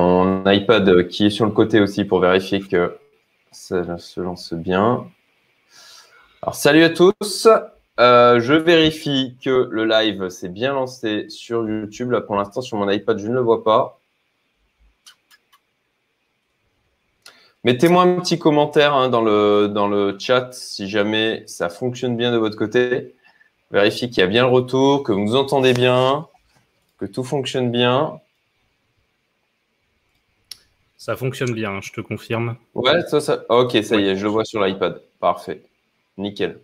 mon iPad qui est sur le côté aussi pour vérifier que ça se lance bien. Alors, salut à tous. Euh, je vérifie que le live s'est bien lancé sur YouTube. Là, pour l'instant, sur mon iPad, je ne le vois pas. Mettez-moi un petit commentaire hein, dans, le, dans le chat si jamais ça fonctionne bien de votre côté. Vérifiez qu'il y a bien le retour, que vous entendez bien, que tout fonctionne bien. Ça fonctionne bien, je te confirme. Ouais, ça, ça... ok, ça y est, je le vois sur l'iPad. Parfait. Nickel.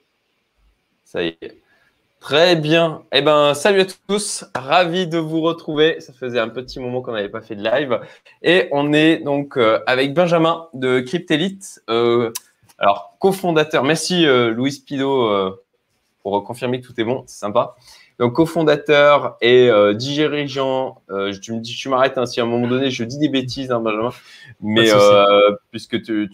Ça y est. Très bien. Eh ben, salut à tous. Ravi de vous retrouver. Ça faisait un petit moment qu'on n'avait pas fait de live. Et on est donc euh, avec Benjamin de Cryptelite. Euh, alors, cofondateur. Merci euh, Louis Pido pour confirmer que tout est bon. C'est sympa. Donc, cofondateur et euh, dirigeant, euh, tu me dis, tu m'arrêtes hein, si à un moment donné je dis des bêtises, hein, Benjamin, mais euh, puisque tu,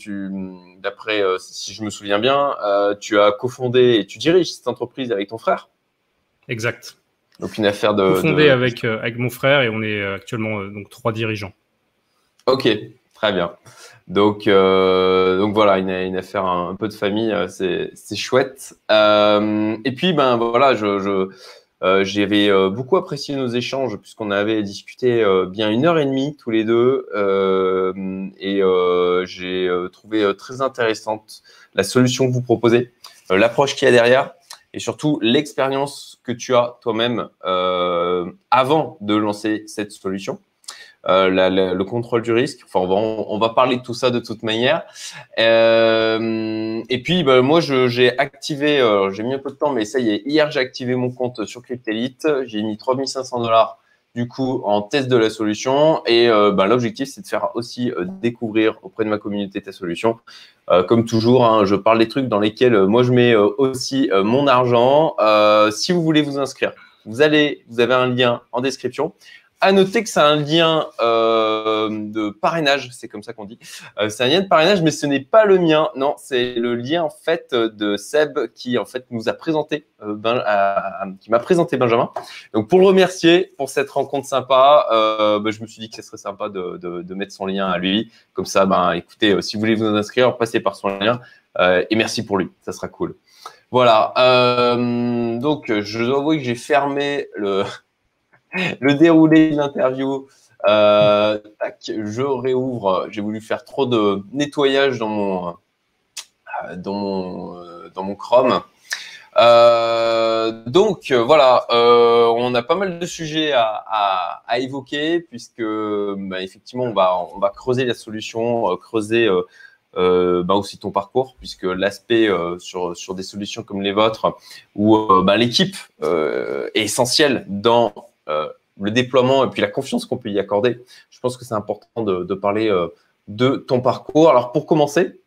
d'après, si je me souviens bien, tu as cofondé et tu diriges cette entreprise avec ton frère. Exact. Donc une affaire de. Cofondé avec avec mon frère et on est actuellement donc trois dirigeants. Ok, très bien. Donc, donc voilà, une, une affaire un, peu de famille, c'est chouette. et puis, ben voilà, je, euh, J'avais euh, beaucoup apprécié nos échanges puisqu'on avait discuté euh, bien une heure et demie tous les deux et j'ai trouvé très intéressante la solution que vous proposez, l'approche qu'il y a derrière et surtout l'expérience que tu as toi-même avant de lancer cette solution. Euh, le contrôle du risque. Enfin, on va, parler de tout ça de toute manière. Euh, et puis, bah, moi, j'ai activé, euh, j'ai mis un peu de temps, mais ça y est, hier, j'ai activé mon compte sur Cryptelite. J'ai mis 3500 dollars du coup en test de la solution. Et bah, l'objectif, c'est de faire aussi découvrir auprès de ma communauté ta solution. comme toujours, hein, je parle des trucs dans lesquels moi, je mets aussi mon argent. si vous voulez vous inscrire, vous allez, vous avez un lien en description. À noter que c'est un lien euh, de parrainage, c'est comme ça qu'on dit. Euh, c'est un lien de parrainage, mais ce n'est pas le mien. Non, c'est le lien en fait de Seb qui en fait nous a présenté, euh, ben, qui m'a présenté Benjamin. Donc pour le remercier pour cette rencontre sympa, ben, je me suis dit que ce serait sympa de, de, de, mettre son lien à lui. Comme ça, ben écoutez, si vous voulez vous inscrire, passez par son lien. et merci pour lui, ça sera cool. Voilà. donc je dois avouer que j'ai fermé le le déroulé de l'interview. Euh, je réouvre. J'ai voulu faire trop de nettoyage dans mon, euh, euh, dans mon Chrome. donc voilà, on a pas mal de sujets à, à, évoquer puisque bah, effectivement on va, on va creuser la solution, creuser bah, aussi ton parcours puisque l'aspect sur, sur des solutions comme les vôtres où bah, l'équipe est essentielle dans le déploiement et puis la confiance qu'on peut y accorder. Je pense que c'est important de, parler euh, de ton parcours. Alors pour commencer,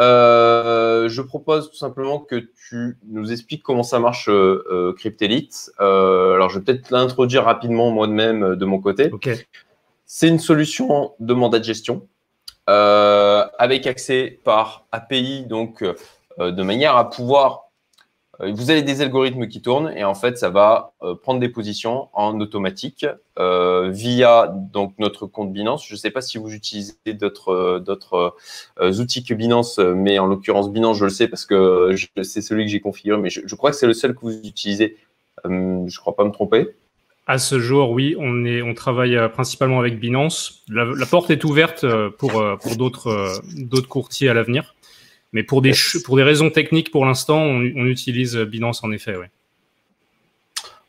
euh, je propose tout simplement que tu nous expliques comment ça marche euh, Cryptelite. alors je vais peut-être l'introduire rapidement moi-même de mon côté. C'est une solution de mandat de gestion avec accès par API, donc de manière à pouvoir euh, vous avez des algorithmes qui tournent et en fait, ça va euh, prendre des positions en automatique euh, via donc notre compte Binance. Je ne sais pas si vous utilisez d'autres outils que Binance, mais en l'occurrence Binance, je le sais parce que c'est celui que j'ai configuré, mais je, crois que c'est le seul que vous utilisez. je ne crois pas me tromper. À ce jour, oui, on, est, on travaille principalement avec Binance. La, porte est ouverte pour d'autres courtiers à l'avenir. Mais pour des, pour des raisons techniques, pour l'instant, on, utilise Binance en effet, oui.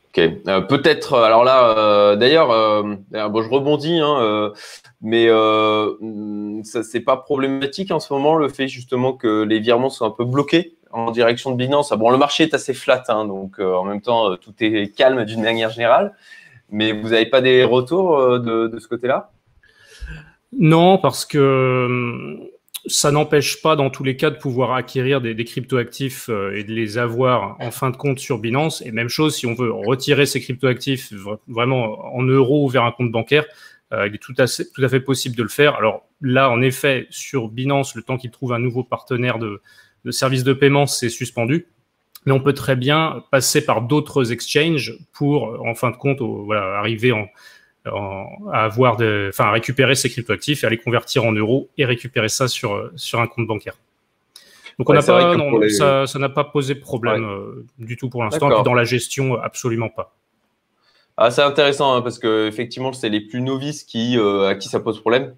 Ok, euh, peut-être. Euh, alors là, euh, d'ailleurs, bon, je rebondis, hein, mais ça c'est pas problématique en ce moment le fait justement que les virements sont un peu bloqués en direction de Binance. Ah, bon, le marché est assez flat, hein, donc en même temps, tout est calme d'une manière générale. Mais vous n'avez pas des retours de, de ce côté-là? Non, parce que ça n'empêche pas dans tous les cas de pouvoir acquérir des, cryptoactifs euh, et de les avoir en fin de compte sur Binance. Et même chose, si on veut retirer ces cryptoactifs vraiment en euros vers un compte bancaire, euh, il est tout à, fait possible de le faire. Alors là, en effet, sur Binance, le temps qu'il trouve un nouveau partenaire de, de service de paiement, c'est suspendu. Mais on peut très bien passer par d'autres exchanges pour, en fin de compte, voilà, arriver en, à avoir de, enfin, à récupérer ses cryptoactifs et à les convertir en euros et récupérer ça sur, sur un compte bancaire. Donc on pas, non, ça, ça n'a pas posé problème du tout pour l'instant. Dans la gestion, absolument pas. Ah, c'est intéressant hein, parce que effectivement, c'est les plus novices qui, à qui ça pose problème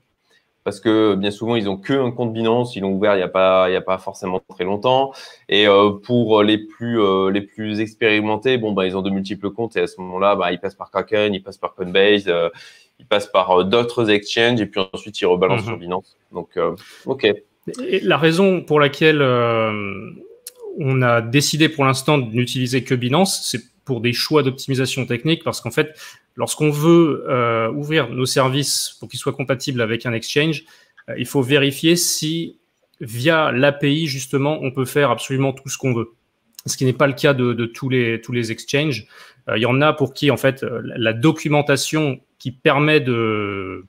parce que bien souvent, ils ont que un compte Binance, ils l'ont ouvert il n'y a, pas, il y a pas forcément très longtemps. Et euh, pour les plus, euh, les plus expérimentés, bon, bah, ils ont de multiples comptes et à ce moment-là, bah, ils passent par Kraken, ils passent par Coinbase, euh, ils passent par d'autres exchanges et puis ensuite ils rebalancent mhm. sur Binance. Donc, OK. Et la raison pour laquelle on a décidé pour l'instant de n'utiliser que Binance, c'est pour des choix d'optimisation technique parce qu'en fait, lorsqu'on veut euh, ouvrir nos services pour qu'ils soient compatibles avec un exchange, euh, il faut vérifier si via l'API, justement, on peut faire absolument tout ce qu'on veut. Ce qui n'est pas le cas de, tous, les, tous les exchanges. Euh, il y en a pour qui, en fait, la documentation qui permet de,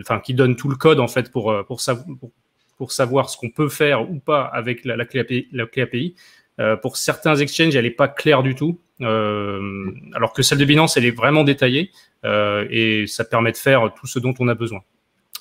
enfin, qui donne tout le code, en fait, pour, pour, pour, savoir ce qu'on peut faire ou pas avec la, clé API. La clé API. pour certains exchanges, elle n'est pas claire du tout. Euh, alors que celle de Binance, elle est vraiment détaillée euh, et ça permet de faire tout ce dont on a besoin.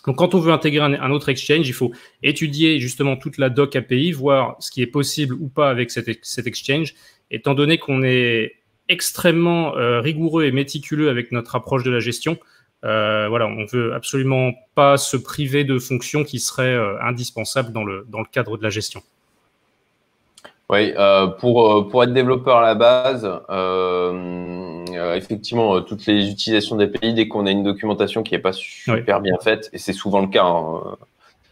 Donc, quand on veut intégrer un, autre exchange, il faut étudier justement toute la doc API, voir ce qui est possible ou pas avec cet, exchange. Étant donné qu'on est extrêmement euh, rigoureux et méticuleux avec notre approche de la gestion, voilà, on veut absolument pas se priver de fonctions qui seraient indispensables dans le, dans le cadre de la gestion. Oui, euh, pour, euh, pour être développeur à la base, euh, euh effectivement, toutes les utilisations d'API, dès qu'on a une documentation qui n'est pas super bien faite, et c'est souvent le cas, hein,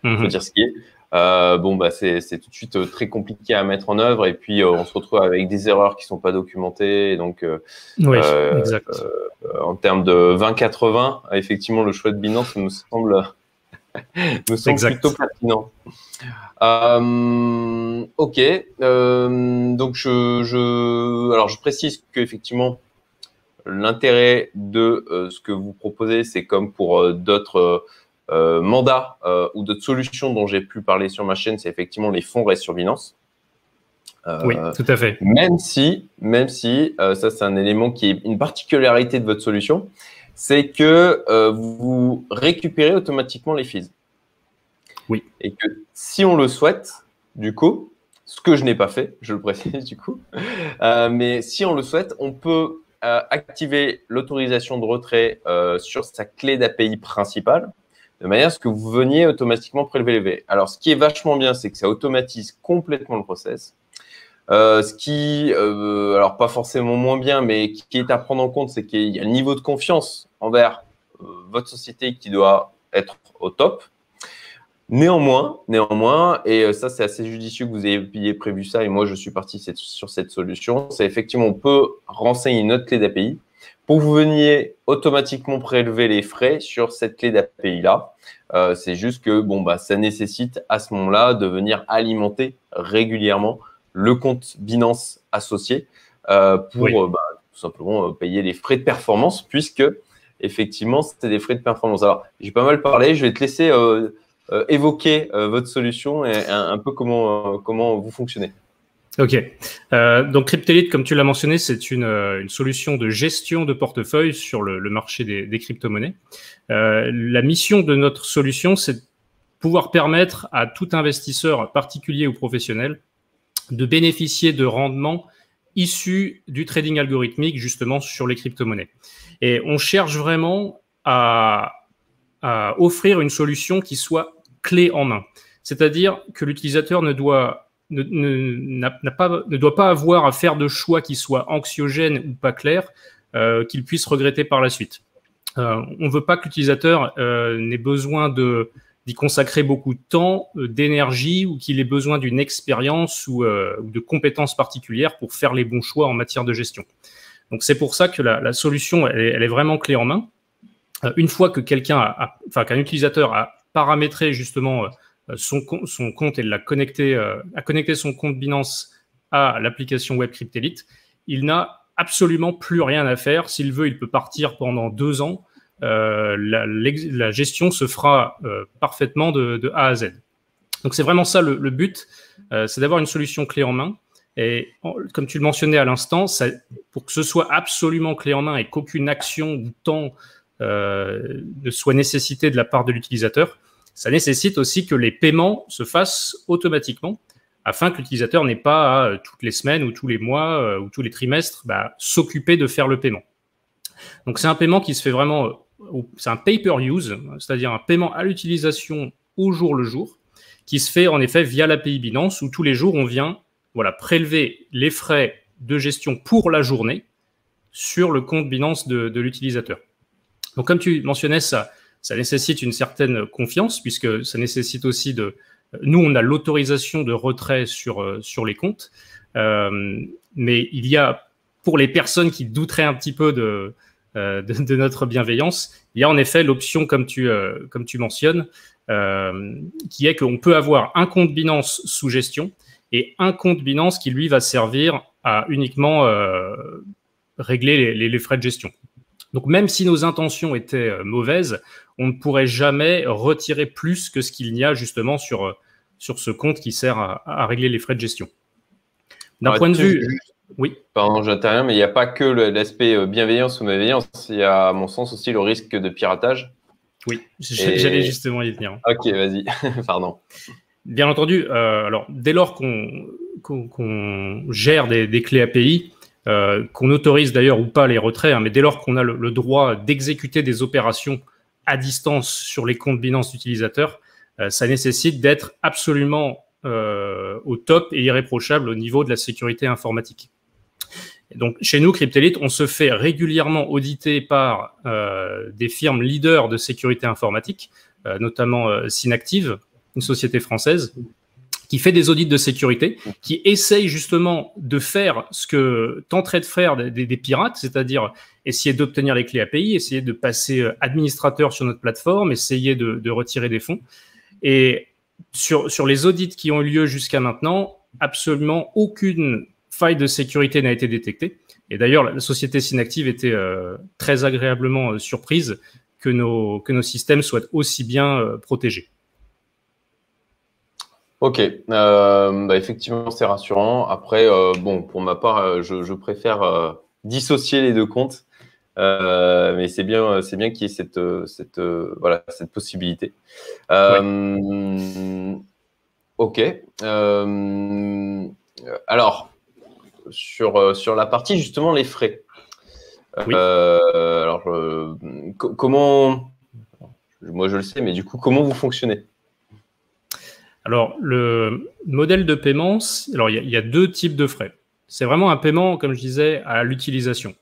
faut mhm. dire ce qui est, euh, bon, bah, c'est tout de suite très compliqué à mettre en œuvre, et puis on se retrouve avec des erreurs qui ne sont pas documentées. Et donc, oui, exact. en termes de 20-80, effectivement, le choix de Binance me semble me semble plutôt pertinent. Euh, ok, euh, donc je, je, alors je précise qu'effectivement l'intérêt de euh, ce que vous proposez, c'est comme pour d'autres mandats ou d'autres solutions dont j'ai pu parler sur ma chaîne, c'est effectivement les fonds Binance. oui, tout à fait. Même si, même si, ça c'est un élément qui est une particularité de votre solution, c'est que euh, vous récupérez automatiquement les fees. Oui. Et que si on le souhaite, du coup, ce que je n'ai pas fait, je le précise du coup, euh, mais si on le souhaite, on peut euh, activer l'autorisation de retrait sur sa clé d'API principale, de manière à ce que vous veniez automatiquement prélever les V. Alors, ce qui est vachement bien, c'est que ça automatise complètement le process. Euh, ce qui, euh, alors pas forcément moins bien, mais qui est à prendre en compte, c'est qu'il y a le niveau de confiance envers euh, votre société qui doit être au top. Néanmoins, néanmoins, et ça c'est assez judicieux que vous ayez prévu ça, et moi je suis parti sur cette solution, c'est effectivement on peut renseigner une autre clé d'API pour que vous veniez automatiquement prélever les frais sur cette clé d'API là. c'est juste que bon bah ça nécessite à ce moment-là de venir alimenter régulièrement le compte Binance associé euh, pour euh, bah, tout simplement euh, payer les frais de performance, puisque effectivement, c'était des frais de performance. Alors, j'ai pas mal parlé, je vais te laisser évoquer votre solution et un, peu comment, comment vous fonctionnez. Ok. donc Cryptelite, comme tu l'as mentionné, c'est une, solution de gestion de portefeuille sur le, marché des, des crypto-monnaies. la mission de notre solution, c'est de pouvoir permettre à tout investisseur, particulier ou professionnel, de bénéficier de rendements issus du trading algorithmique justement sur les crypto-monnaies. Et on cherche vraiment à, offrir une solution qui soit clé en main. C'est-à-dire que l'utilisateur ne doit, pas avoir à faire de choix qui soient anxiogènes ou pas clairs, euh, qu'il puisse regretter par la suite. Euh, on ne veut pas que l'utilisateur euh, n'ait besoin de d'y consacrer beaucoup de temps, euh, d'énergie ou qu'il ait besoin d'une expérience euh, ou, de compétences particulières pour faire les bons choix en matière de gestion. Donc c'est pour ça que la, solution, elle est, vraiment clé en main. Euh, une fois que quelqu'un, a, enfin qu'un utilisateur a paramétré justement son, compte et l'a connecté, a connecté son compte Binance à l'application Web Cryptelite, il n'a absolument plus rien à faire. S'il veut, il peut partir pendant deux ans euh, la, gestion se fera euh, parfaitement de, A à Z. Donc c'est vraiment ça le, but, euh, c'est d'avoir une solution clé en main. Et comme tu le mentionnais à l'instant, pour que ce soit absolument clé en main et qu'aucune action ou temps ne soit nécessité de la part de l'utilisateur, ça nécessite aussi que les paiements se fassent automatiquement afin que l'utilisateur n'ait pas toutes les semaines ou tous les mois ou tous les trimestres bah, s'occuper de faire le paiement. Donc c'est un paiement qui se fait vraiment, c'est un pay-per-use, c'est-à-dire un paiement à l'utilisation au jour le jour, qui se fait en effet via l'API Binance où tous les jours on vient voilà, prélever les frais de gestion pour la journée sur le compte Binance de, l'utilisateur. Donc comme tu mentionnais, ça, ça nécessite une certaine confiance puisque ça nécessite aussi de... Nous, on a l'autorisation de retrait sur, euh, sur les comptes, euh, mais il y a, pour les personnes qui douteraient un petit peu de, euh, de, notre bienveillance, il y a en effet l'option, comme tu, comme tu mentionnes, qui est qu'on peut avoir un compte Binance sous gestion et un compte Binance qui, lui, va servir à uniquement euh, régler les, frais de gestion. Donc même si nos intentions étaient euh, mauvaises, on ne pourrait jamais retirer plus que ce qu'il y a justement sur, euh, sur ce compte qui sert à, régler les frais de gestion. D'un point de vue... Oui. Pardon, j'interviens, mais il n'y a pas que l'aspect bienveillance ou malveillance, il y a à mon sens aussi le risque de piratage. Oui, j'allais justement y venir. Ok, vas-y, pardon. Bien entendu, euh, alors dès lors qu'on gère des, clés API, euh, qu'on autorise d'ailleurs ou pas les retraits, hein, mais dès lors qu'on a le, droit d'exécuter des opérations à distance sur les comptes Binance utilisateurs, euh, ça nécessite d'être absolument au top et irréprochable au niveau de la sécurité informatique. donc chez nous, Cryptelite, on se fait régulièrement auditer par des firmes leaders de sécurité informatique, notamment Synactive, une société française, qui fait des audits de sécurité, qui essaye justement de faire ce que tenteraient de faire des, pirates, c'est-à-dire essayer d'obtenir les clés API, essayer de passer euh, administrateur sur notre plateforme, essayer de, retirer des fonds. Et sur, les audits qui ont eu lieu jusqu'à maintenant, absolument aucune faille de sécurité n'a été détectée. Et d'ailleurs, la société Synactive était euh, très agréablement euh, surprise que nos, systèmes soient aussi bien protégés. Ok, euh, bah, effectivement, c'est rassurant. Après, euh, bon, pour ma part, euh, je, préfère dissocier les deux comptes, mais c'est bien, c'est bien qu'il y ait cette, cette, voilà, cette possibilité. Ok. alors, sur, sur la partie justement les frais. alors, comment, moi je le sais, mais du coup, comment vous fonctionnez? Alors, le modèle de paiement, alors il y, a deux types de frais. C'est vraiment un paiement, comme je disais, à l'utilisation.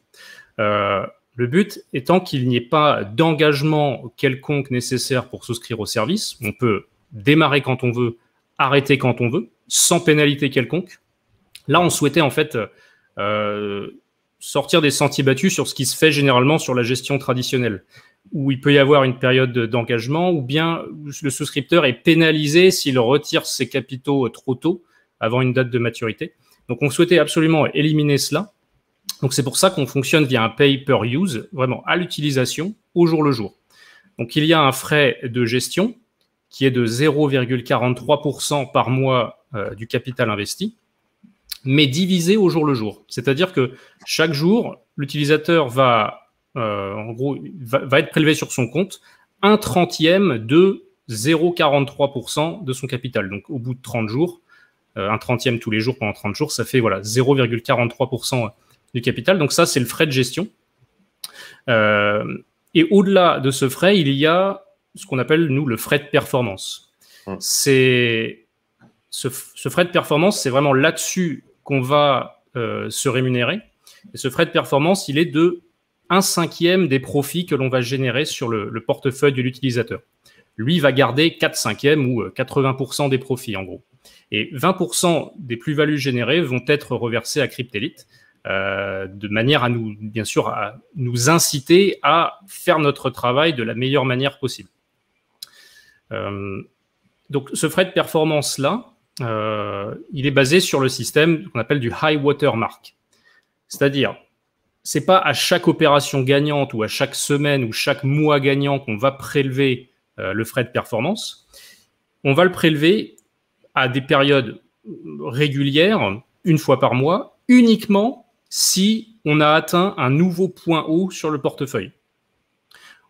Euh, le but étant qu'il n'y ait pas d'engagement quelconque nécessaire pour souscrire au service. On peut démarrer quand on veut, arrêter quand on veut, sans pénalité quelconque. Là, on souhaitait en fait euh, sortir des sentiers battus sur ce qui se fait généralement sur la gestion traditionnelle où il peut y avoir une période d'engagement, ou bien le souscripteur est pénalisé s'il retire ses capitaux trop tôt, avant une date de maturité. Donc on souhaitait absolument éliminer cela. Donc c'est pour ça qu'on fonctionne via un pay per use, vraiment à l'utilisation, au jour le jour. Donc il y a un frais de gestion qui est de 0,43% par mois euh, du capital investi, mais divisé au jour le jour. C'est-à-dire que chaque jour, l'utilisateur va euh, en gros, va, être prélevé sur son compte un trentième de 0,43% de son capital. Donc, au bout de 30 jours, euh, un trentième tous les jours pendant 30 jours, ça fait voilà 0,43% du capital. Donc, ça, c'est le frais de gestion. Euh, et au-delà de ce frais, il y a ce qu'on appelle, nous, le frais de performance. Hum. C'est ce, frais de performance, c'est vraiment là-dessus qu'on va se rémunérer. Et ce frais de performance, il est de un cinquième des profits que l'on va générer sur le, portefeuille de l'utilisateur. Lui va garder 4 cinquièmes ou 80% euh, des profits en gros. Et 20% des plus-values générées vont être reversées à Cryptelite euh, de manière à nous, bien sûr, à nous inciter à faire notre travail de la meilleure manière possible. Euh, donc ce frais de performance-là, il est basé sur le système qu'on appelle du high water mark. C'est-à-dire, c'est pas à chaque opération gagnante ou à chaque semaine ou chaque mois gagnant qu'on va prélever euh, le frais de performance. On va le prélever à des périodes régulières, une fois par mois, uniquement si on a atteint un nouveau point haut sur le portefeuille.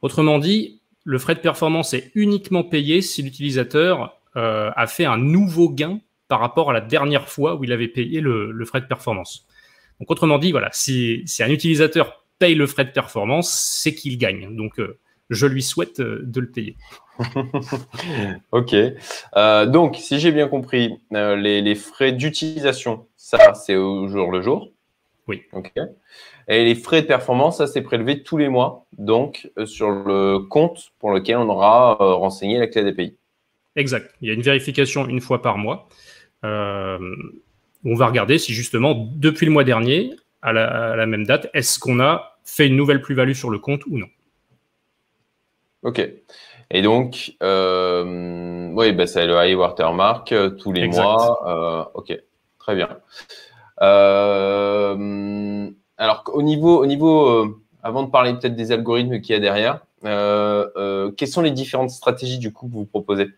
Autrement dit, le frais de performance est uniquement payé si l'utilisateur euh, a fait un nouveau gain par rapport à la dernière fois où il avait payé le, frais de performance. Donc autrement dit, voilà, si, un utilisateur paye le frais de performance, c'est qu'il gagne. Donc euh, je lui souhaite euh, de le payer. ok. donc, si j'ai bien compris, les, les, frais d'utilisation, ça, c'est au jour le jour. Oui. Ok. Et les frais de performance, ça, c'est prélevé tous les mois, donc euh, sur le compte pour lequel on aura euh, renseigné la clé d'API. Exact. Il y a une vérification une fois par mois. Euh, on va regarder si justement, depuis le mois dernier, à la, même date, est-ce qu'on a fait une nouvelle plus-value sur le compte ou non? Ok. Et donc, oui, bah, c'est le high watermark tous les mois. ok, très bien. Alors, au niveau, au niveau euh, avant de parler peut-être des algorithmes qu'il y a derrière, euh, euh, quelles sont les différentes stratégies du coup que vous proposez?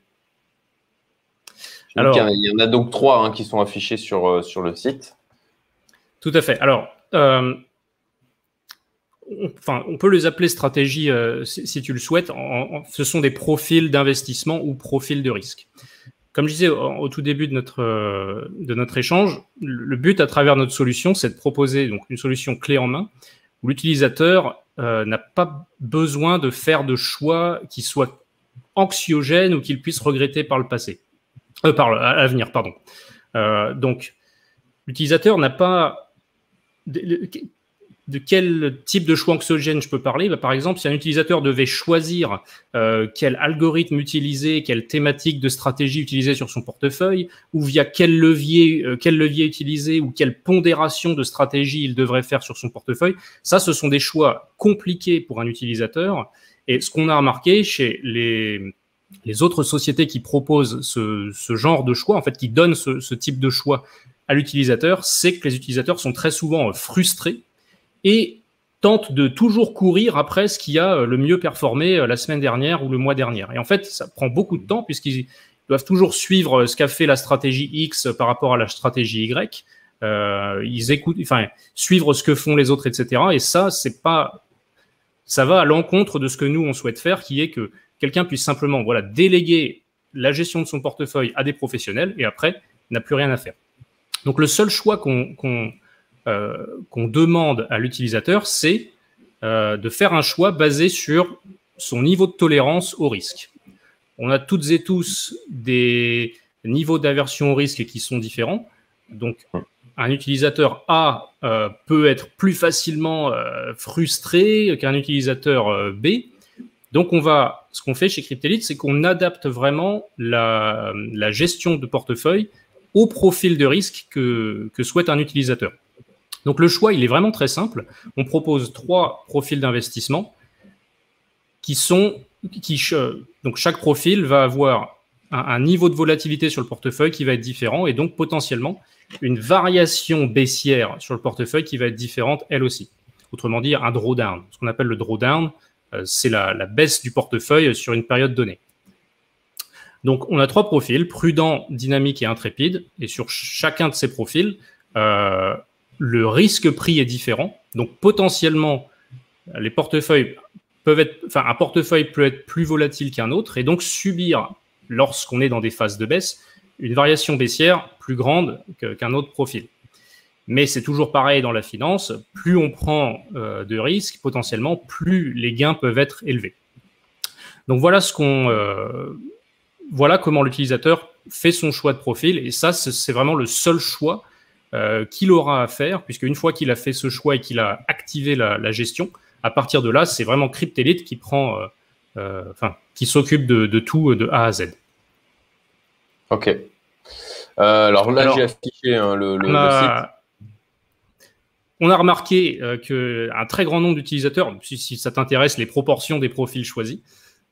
Alors, il y, en a, donc trois hein, qui sont affichées sur, sur le site. Tout à fait. Alors, enfin, on peut les appeler stratégies si, tu le souhaites. ce sont des profils d'investissement ou profils de risque. Comme je disais au, tout début de notre, euh, échange, le but à travers notre solution, c'est de proposer une solution clé en main où l'utilisateur euh, n'a pas besoin de faire de choix qui soient anxiogènes ou qu'il puisse regretter par le passé, euh, par l'avenir, pardon. donc, l'utilisateur n'a pas de quel type de choix anxiogène je peux parler bah, Par exemple, si un utilisateur devait choisir euh, quel algorithme utiliser, quelle thématique de stratégie utiliser sur son portefeuille, ou via quel levier, euh, quel levier utiliser, ou quelle pondération de stratégie il devrait faire sur son portefeuille, ça, ce sont des choix compliqués pour un utilisateur. Et ce qu'on a remarqué chez les, autres sociétés qui proposent ce, ce, genre de choix, en fait, qui donnent ce, ce type de choix à l'utilisateur, c'est que les utilisateurs sont très souvent frustrés et tente de toujours courir après ce qui a euh, le mieux performé euh, la semaine dernière ou le mois dernier. Et en fait, ça prend beaucoup de temps puisqu'ils doivent toujours suivre euh, ce qu'a fait la stratégie X par rapport à la stratégie Y. ils écoutent, enfin, suivre ce que font les autres, etc. Et ça, c'est pas, ça va à l'encontre de ce que nous on souhaite faire, qui est que quelqu'un puisse simplement, voilà, déléguer la gestion de son portefeuille à des professionnels et après n'a plus rien à faire. Donc le seul choix qu'on qu'on demande à l'utilisateur, c'est euh, de faire un choix basé sur son niveau de tolérance au risque. On a toutes et tous des niveaux d'aversion au risque qui sont différents. Donc, un utilisateur A euh, peut être plus facilement frustré qu'un utilisateur B. Donc, on va, ce qu'on fait chez Cryptelite, c'est qu'on adapte vraiment la, gestion de portefeuille au profil de risque que souhaite un utilisateur. Donc le choix, il est vraiment très simple. On propose trois profils d'investissement qui sont qui donc chaque profil va avoir un, niveau de volatilité sur le portefeuille qui va être différent et donc potentiellement une variation baissière sur le portefeuille qui va être différente elle aussi. Autrement dit, un drawdown. Ce qu'on appelle le drawdown, euh, c'est la, baisse du portefeuille sur une période donnée. Donc on a trois profils, prudent, dynamique et intrépide. Et sur chacun de ces profils, euh, le risque prix est différent. Donc potentiellement, un portefeuille peut être plus volatile qu'un autre et donc subir, lorsqu'on est dans des phases de baisse, une variation baissière plus grande qu'un autre profil. Mais c'est toujours pareil dans la finance, plus on prend euh, de risques, potentiellement, plus les gains peuvent être élevés. Donc voilà ce qu'on, euh, voilà comment l'utilisateur fait son choix de profil, et ça, c'est vraiment le seul choix euh, qu'il aura à faire, puisque une fois qu'il a fait ce choix et qu'il a activé la, gestion, à partir de là, c'est vraiment Cryptelite qui prend, euh, euh, enfin, qui s'occupe de, tout de A à Z. Ok. alors là, j'ai affiché hein, le, site. On a remarqué qu'un très grand nombre d'utilisateurs, si, si, ça t'intéresse, les proportions des profils choisis,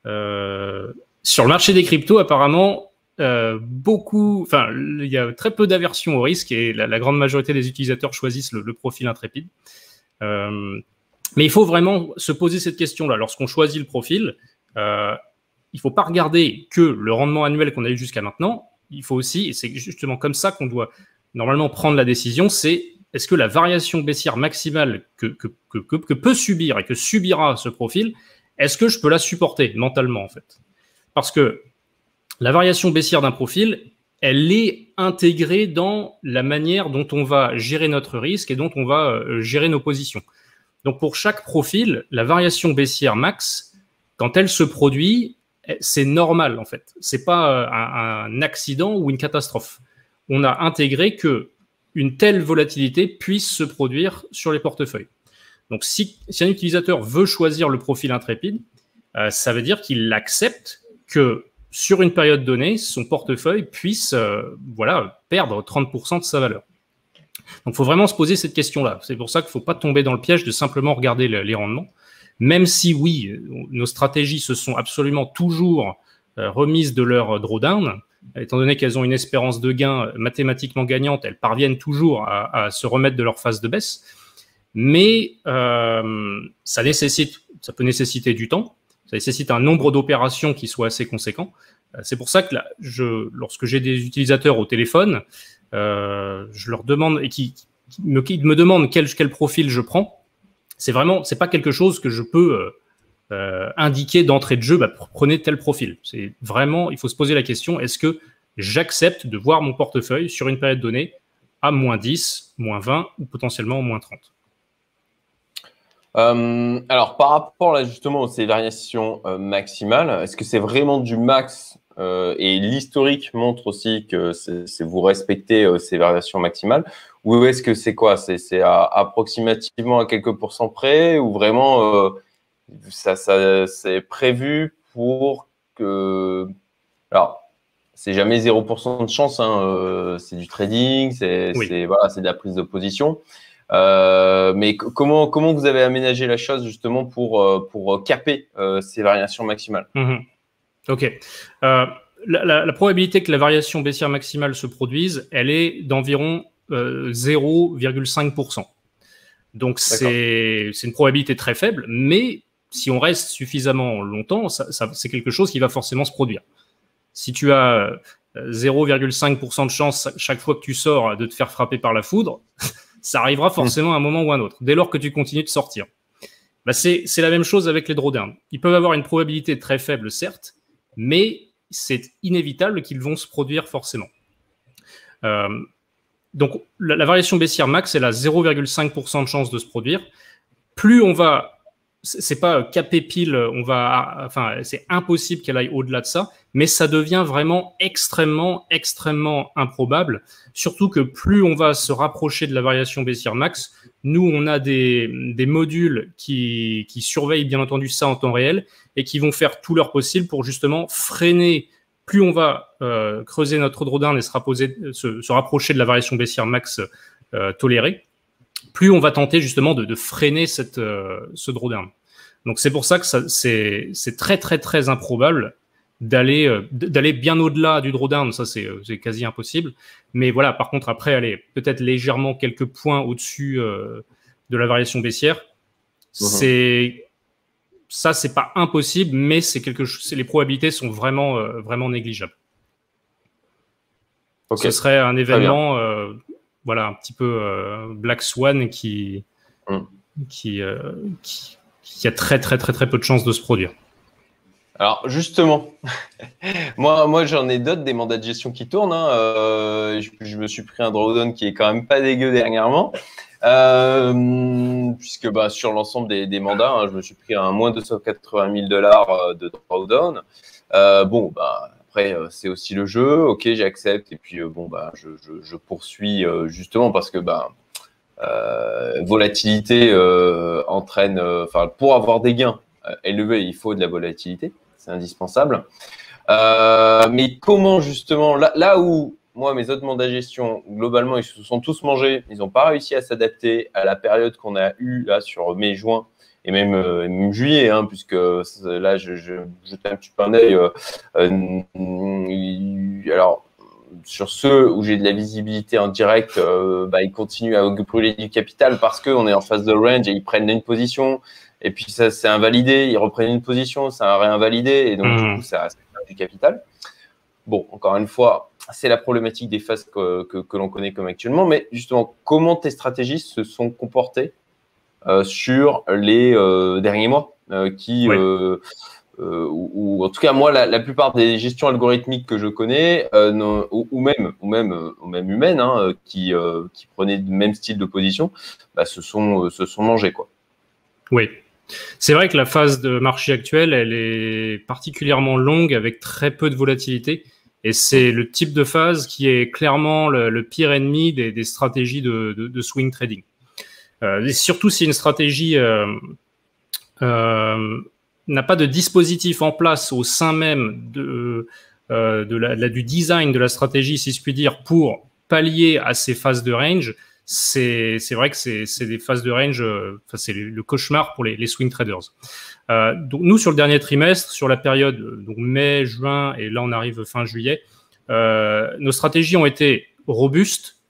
sur le marché des cryptos, apparemment, euh, beaucoup, enfin, il y a très peu d'aversion au risque et la, grande majorité des utilisateurs choisissent le, profil intrépide. Euh, mais il faut vraiment se poser cette question-là. Lorsqu'on choisit le profil, euh, il ne faut pas regarder que le rendement annuel qu'on a eu jusqu'à maintenant. Il faut aussi, et c'est justement comme ça qu'on doit normalement prendre la décision, c'est est-ce que la variation baissière maximale que, que, que, que, peut subir et que subira ce profil est-ce que je peux la supporter mentalement en fait? Parce que la variation baissière d'un profil, elle est intégrée dans la manière dont on va gérer notre risque et dont on va euh, gérer nos positions. Donc pour chaque profil, la variation baissière max, quand elle se produit, eh, c'est normal en fait. C'est pas euh, un, accident ou une catastrophe. On a intégré que une telle volatilité puisse se produire sur les portefeuilles. Donc si, un utilisateur veut choisir le profil intrépide, euh, ça veut dire qu'il accepte que sur une période donnée, son portefeuille puisse euh, voilà, perdre 30% de sa valeur. Donc il faut vraiment se poser cette question-là. C'est pour ça qu'il ne faut pas tomber dans le piège de simplement regarder les rendements. Même si oui, nos stratégies se sont absolument toujours euh, remises de leur drawdown, étant donné qu'elles ont une espérance de gain mathématiquement gagnante, elles parviennent toujours à, se remettre de leur phase de baisse. Mais euh, ça nécessite, ça peut nécessiter du temps, ça nécessite un nombre d'opérations qui soit assez conséquent. Euh, c'est pour ça que là, je, lorsque j'ai des utilisateurs au téléphone, je leur demande et qui, me, demandent quel, profil je prends c'est vraiment, c'est pas quelque chose que je peux euh, euh, indiquer d'entrée de jeu. Bah, prenez tel profil. C'est vraiment, il faut se poser la question est-ce que j'accepte de voir mon portefeuille sur une période donnée à moins 10, moins 20 ou potentiellement moins 30 euh, alors, par rapport là justement à ces variations maximales, est-ce que c'est vraiment du max et l'historique montre aussi que c'est vous respectez ces variations maximales ou est-ce que c'est quoi? C'est approximativement à quelques pourcents près ou vraiment euh, ça, c'est prévu pour que. Alors, c'est jamais 0% de chance, hein, euh, c'est du trading, c'est voilà, de la prise de position. Euh, mais comment, comment vous avez aménagé la chose justement pour, pour caper ces variations maximales? Mmh Ok. La, la, probabilité que la variation baissière maximale se produise, elle est d'environ 0,5%. Euh, Donc c'est une probabilité très faible, mais si on reste suffisamment longtemps, c'est quelque chose qui va forcément se produire. Si tu as 0,5% euh, de chance chaque fois que tu sors de te faire frapper par la foudre, ça arrivera hmm. forcément à un moment ou à un autre, dès lors que tu continues de sortir. Bah c'est la même chose avec les drawdowns. Ils peuvent avoir une probabilité très faible, certes, mais c'est inévitable qu'ils vont se produire forcément. Euh, donc la, variation baissière max, elle a 0,5% de chance de se produire. Plus on va, c'est pas capé pile, on va, enfin c'est impossible qu'elle aille au-delà de ça, mais ça devient vraiment extrêmement, extrêmement improbable. Surtout que plus on va se rapprocher de la variation baissière max, nous on a des, des modules qui, qui surveillent bien entendu ça en temps réel et qui vont faire tout leur possible pour justement freiner plus on va euh, creuser notre drawdown et se, rapprocher de la variation baissière max euh, tolérée, plus on va tenter justement de, freiner cette, euh, ce drawdown. Donc c'est pour ça que c'est très très très improbable d'aller d'aller bien au-delà du drawdown, ça c'est quasi impossible. Mais voilà, par contre après aller peut-être légèrement quelques points au-dessus de la variation baissière, mmh c'est ça, c'est pas impossible, mais c'est quelque chose. Les probabilités sont vraiment, euh, vraiment négligeables. Ce serait un événement, euh, voilà, un petit peu euh, Black Swan qui, mm. qui, qui, a très, très, très, très peu de chances de se produire. Alors justement, moi, moi j'en ai d'autres des mandats de gestion qui tournent. Hein. Je, me suis pris un drawdown qui est quand même pas dégueu dernièrement. Euh, puisque bah, sur l'ensemble des, des mandats, hein, je me suis pris un moins de 280 000 dollars euh, de drawdown. Euh, bon, bah, après, euh, c'est aussi le jeu. Ok, j'accepte. Et puis, bon, bah, je, je, poursuis justement parce que bah, volatilité entraîne, enfin, pour avoir des gains élevés, il faut de la volatilité. C'est indispensable. mais comment justement, là, là où moi, mes autres mandats de gestion, globalement, ils se sont tous mangés. Ils n'ont pas réussi à s'adapter à la période qu'on a eue là sur mai-juin et même, euh, juillet, hein, puisque là, je, je, jette un petit peu un œil. Euh, euh, alors, sur ceux où j'ai de la visibilité en direct, bah, ils continuent à brûler du capital parce qu'on est en phase de range et ils prennent une position. Et puis ça, c'est invalidé. Ils reprennent une position, ça a réinvalidé. Et donc, du mmh. coup, ça, ça du capital. Bon, encore une fois, c'est la problématique des phases que, que, l'on connaît comme actuellement. Mais justement, comment tes stratégies se sont comportées euh, sur les euh, derniers mois qui ou, en tout cas moi la, plupart des gestions algorithmiques que je connais ou, même ou même ou même humaines hein, qui qui prenaient le même style de position bah, se sont se sont mangées quoi. Oui, c'est vrai que la phase de marché actuelle, elle est particulièrement longue avec très peu de volatilité. Et c'est le type de phase qui est clairement le, pire ennemi des, stratégies de, swing trading. Euh, surtout si une stratégie euh, euh, n'a pas de dispositif en place au sein même de, du design de la stratégie, si je puis dire, pour pallier à ces phases de range, c'est vrai que c'est des phases de range, c'est le, cauchemar pour les, swing traders. Donc nous, sur le dernier trimestre, sur la période donc mai, juin, et là on arrive fin juillet, nos stratégies ont été robustes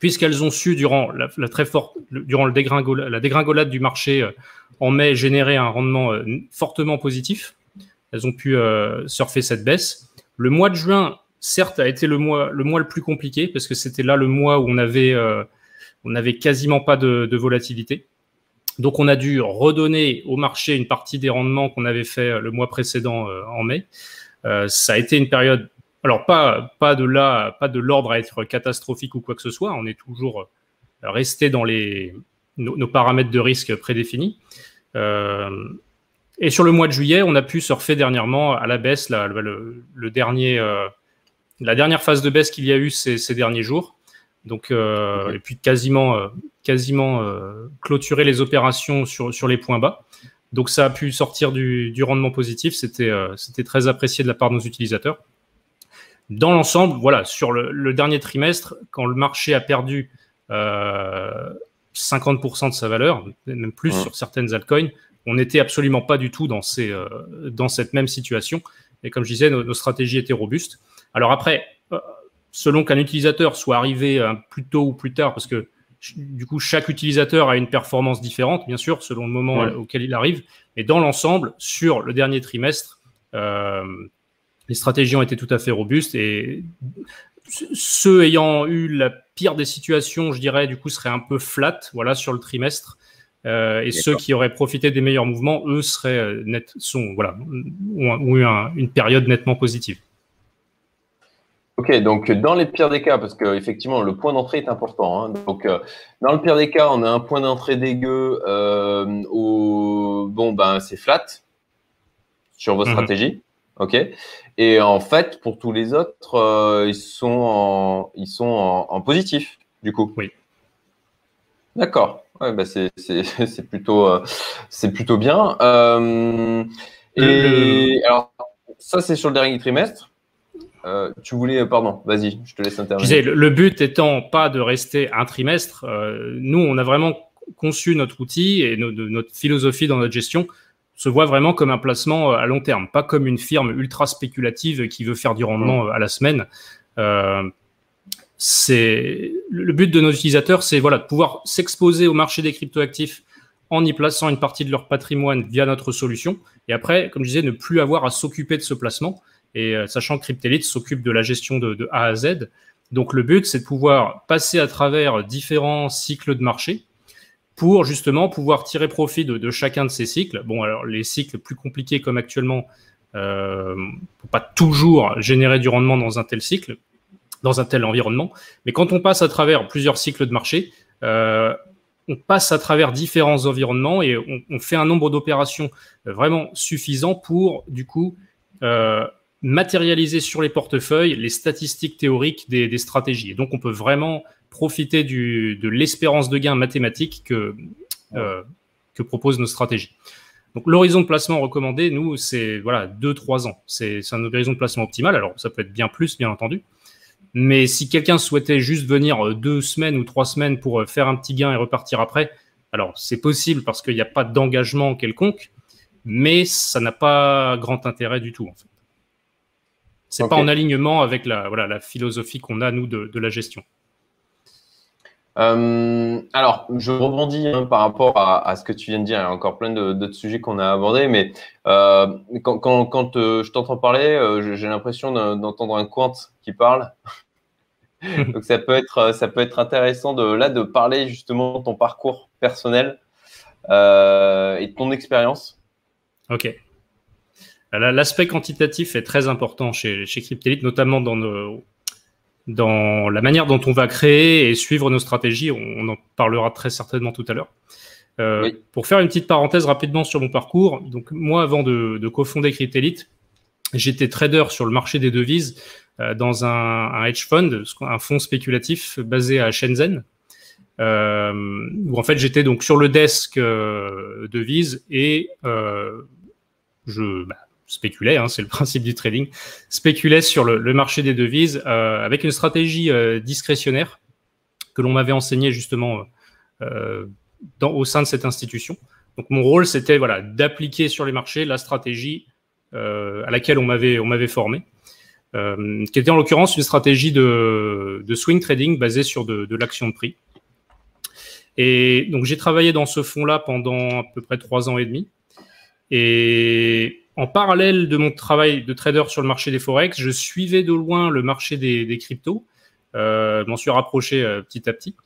puisqu'elles ont su durant la, très forte, durant dégringolade, la dégringolade du marché euh, en mai générer un rendement fortement positif. Elles ont pu surfer cette baisse. Le mois de juin, certes, a été le mois le plus compliqué parce que c'était là le mois où on avait on n'avait quasiment pas de, volatilité. Donc on a dû redonner au marché une partie des rendements qu'on avait fait euh, le mois précédent euh, en mai. Euh, ça a été une période, alors pas pas de là, pas de l'ordre à être catastrophique ou quoi que ce soit. On est toujours resté dans les nos, paramètres de risque prédéfinis. et sur le mois de juillet, on a pu surfer dernièrement à la baisse, le, dernier, la dernière phase de baisse qu'il y a eu ces derniers jours. Donc, euh, et puis quasiment, euh, quasiment euh, clôturer les opérations sur, sur les points bas. Donc, ça a pu sortir du, du rendement positif. C'était c'était très apprécié de la part de nos utilisateurs. Dans l'ensemble, voilà, sur le, le, dernier trimestre, quand le marché a perdu 50% de sa valeur, même plus sur certaines altcoins, on n'était absolument pas du tout dans, ces, dans cette même situation. Et comme je disais, nos, nos stratégies étaient robustes. Alors après, selon qu'un utilisateur soit arrivé euh, plus tôt ou plus tard, parce que du coup, chaque utilisateur a une performance différente, bien sûr, selon le moment auquel il arrive. Mais dans l'ensemble, sur le dernier trimestre, euh, les stratégies ont été tout à fait robustes et ceux ayant eu la pire des situations, je dirais, du coup, seraient un peu flat, voilà, sur le trimestre. Euh, et ceux qui auraient profité des meilleurs mouvements, eux, seraient net, sont, voilà, ont, eu une période nettement positive. Ok, donc dans les pires des cas, parce qu'effectivement le point d'entrée est important. Hein, donc euh, dans le pire des cas, on a un point d'entrée dégueu euh, bon ben c'est flat sur vos mhm. stratégies, ok. Et en fait pour tous les autres, euh, ils sont en ils sont en, positif du coup. Oui. D'accord. Ouais, bah c'est plutôt c'est plutôt bien. et alors ça c'est sur le dernier trimestre. Euh, tu voulais, pardon, vas-y, je te laisse intervenir. le, but étant pas de rester un trimestre, euh, nous, on a vraiment conçu notre outil et notre philosophie dans notre gestion se voit vraiment comme un placement euh, à long terme, pas comme une firme ultra spéculative qui veut faire du rendement mmh. à la semaine. c'est le but de nos utilisateurs, c'est voilà de pouvoir s'exposer au marché des cryptoactifs en y plaçant une partie de leur patrimoine via notre solution. Et après, comme je disais, ne plus avoir à s'occuper de ce placement et euh, sachant que Cryptelite s'occupe de la gestion de, A à Z. Donc le but, c'est de pouvoir passer à travers différents cycles de marché pour justement pouvoir tirer profit de, chacun de ces cycles. Bon, alors les cycles plus compliqués comme actuellement, euh, pas toujours générer du rendement dans un tel cycle, dans un tel environnement. Mais quand on passe à travers plusieurs cycles de marché, euh, on passe à travers différents environnements et on, fait un nombre d'opérations vraiment suffisant pour du coup euh, matérialiser sur les portefeuilles les statistiques théoriques des, stratégies. Et donc, on peut vraiment profiter du, de l'espérance de gain mathématique que, euh, que proposent nos stratégies. Donc, l'horizon de placement recommandé, nous, c'est voilà, 2-3 ans. C'est un horizon de placement optimal. Alors, ça peut être bien plus, bien entendu. Mais si quelqu'un souhaitait juste venir euh, deux semaines ou trois semaines pour euh, faire un petit gain et repartir après, alors c'est possible parce qu'il n'y a pas d'engagement quelconque, mais ça n'a pas grand intérêt du tout. En fait. C'est pas en alignement avec la, voilà, la philosophie qu'on a, nous, de, la gestion. Euh, alors, je rebondis hein, par rapport à, ce que tu viens de dire. Il y a encore plein d'autres sujets qu'on a abordés, mais euh, quand, euh, je t'entends parler, j'ai l'impression d'entendre un quant qui parle. Donc, ça peut être, ça peut être intéressant de là de parler justement de ton parcours personnel et de ton expérience Ok. L'aspect quantitatif est très important chez, chez Cryptelite, notamment dans, nos, dans la manière dont on va créer et suivre nos stratégies. On, en parlera très certainement tout à l'heure. Euh, pour faire une petite parenthèse rapidement sur mon parcours, donc moi, avant de, de cofonder Cryptelite, j'étais trader sur le marché des devises euh, dans un, un, hedge fund, un fonds spéculatif basé à Shenzhen. Euh, où en fait j'étais donc sur le desk devises et je bah, spéculait, hein, c'est le principe du trading, spéculait sur le, marché des devises euh, avec une stratégie euh, discrétionnaire que l'on m'avait enseignée justement euh, dans, au sein de cette institution. Donc mon rôle, c'était voilà, d'appliquer sur les marchés la stratégie à laquelle on m'avait formé, qui était en l'occurrence une stratégie de, de, swing trading basée sur de, de l'action de prix. Et donc j'ai travaillé dans ce fonds-là pendant à peu près trois ans et demi. Et en parallèle de mon travail de trader sur le marché des forex, je suivais de loin le marché des, cryptos. Euh, m'en suis rapproché euh, petit à petit.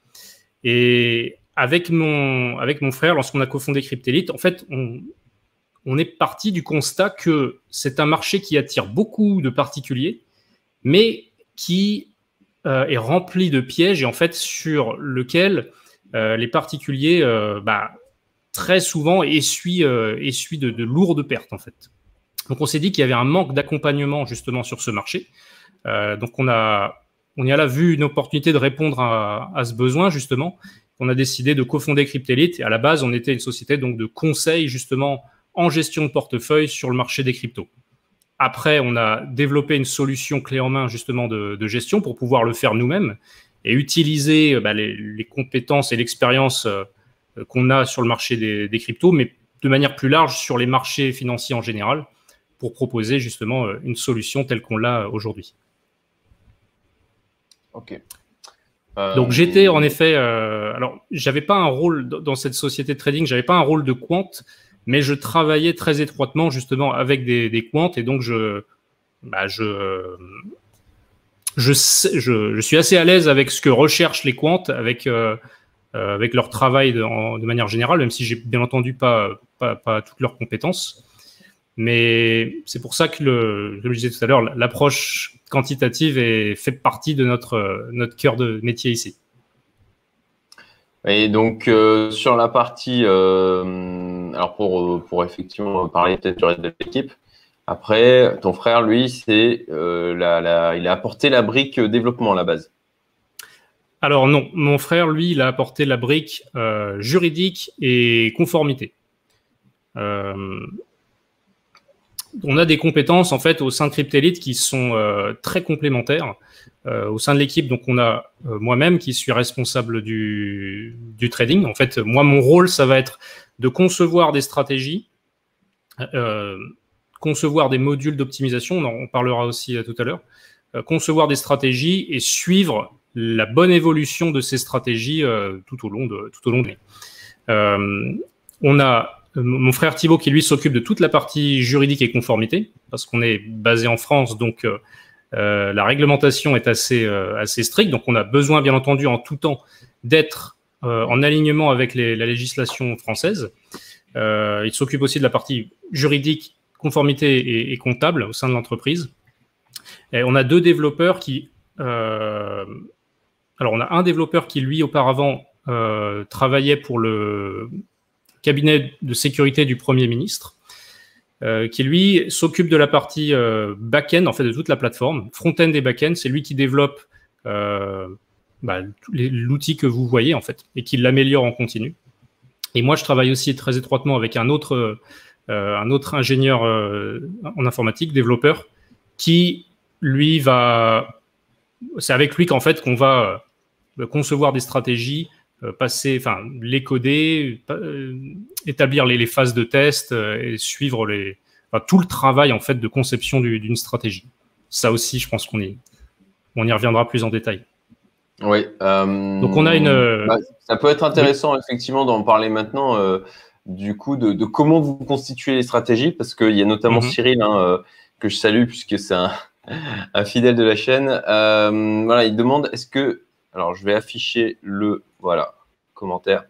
Et avec mon, avec mon frère, lorsqu'on a cofondé Cryptelite, en fait, on, est parti du constat que c'est un marché qui attire beaucoup de particuliers, mais qui euh, est rempli de pièges et en fait sur lequel les particuliers bah, très souvent essuient de, de, lourdes pertes en fait. Donc on s'est dit qu'il y avait un manque d'accompagnement justement sur ce marché. Euh, donc on a on y a là vu une opportunité de répondre à, ce besoin justement. On a décidé de cofonder Cryptelite à la base on était une société donc de conseil justement en gestion de portefeuille sur le marché des cryptos. Après, on a développé une solution clé en main justement de, gestion pour pouvoir le faire nous-mêmes et utiliser bah, les, les, compétences et l'expérience euh, qu'on a sur le marché des, des, cryptos, mais de manière plus large sur les marchés financiers en général pour proposer justement euh, une solution telle qu'on l'a aujourd'hui. Ok. Donc j'étais en effet, euh, alors j'avais pas un rôle dans cette société de trading, j'avais pas un rôle de quant, mais je travaillais très étroitement justement avec des, des quants et donc je, bah, je, je, je, suis assez à l'aise avec ce que recherchent les quants, avec euh, avec leur travail de, de, manière générale, même si j'ai bien entendu pas, pas, pas toutes leurs compétences. Mais c'est pour ça que, le, je le disais tout à l'heure, l'approche quantitative est, fait partie de notre, notre cœur de métier ici. Et donc, euh, sur la partie, euh, alors pour, pour effectivement parler peut-être du reste de l'équipe, après, ton frère, lui, c'est euh, la, la, il a apporté la brique développement à la base. Alors non, mon frère, lui, il a apporté la brique juridique et conformité. On a des compétences en fait au sein de Cryptelite qui sont euh, très complémentaires. Euh, au sein de l'équipe, donc on a euh, moi-même qui suis responsable du, trading. En fait, moi, mon rôle, ça va être de concevoir des stratégies, concevoir des modules d'optimisation. On, on, parlera aussi tout à l'heure. concevoir des stratégies et suivre la bonne évolution de ces stratégies tout au long de tout au long de l'année. on a mon frère Thibault qui lui s'occupe de toute la partie juridique et conformité, parce qu'on est basé en France, donc euh, euh la réglementation est assez, euh, assez stricte, donc on a besoin bien entendu en tout temps d'être euh, en alignement avec la législation française. il s'occupe aussi de la partie juridique, conformité et, et comptable au sein de l'entreprise. Et on a deux développeurs qui... alors on a un développeur qui lui auparavant travaillait pour le cabinet de sécurité du Premier ministre, euh, qui lui s'occupe de la partie euh, back-end, en fait, de toute la plateforme. Front-end et back-end, c'est lui qui développe euh, bah, l'outil que vous voyez, en fait, et qui l'améliore en continu. Et moi, je travaille aussi très étroitement avec un autre, un autre ingénieur en informatique, développeur, qui, lui, va... C'est avec lui qu'en fait qu'on va concevoir des stratégies passer, enfin, les coder, euh, établir les, phases de test euh, et suivre les, tout le travail en fait de conception d'une stratégie. Ça aussi, je pense qu'on y, on y reviendra plus en détail. Oui. Donc on a une. Bah, ça peut être intéressant effectivement d'en parler maintenant. du coup, de, comment vous constituez les stratégies, parce qu'il y a notamment mhm. Cyril hein, que je salue puisque c'est un, un, fidèle de la chaîne. voilà, il demande est-ce que alors, je vais afficher le voilà commentaire.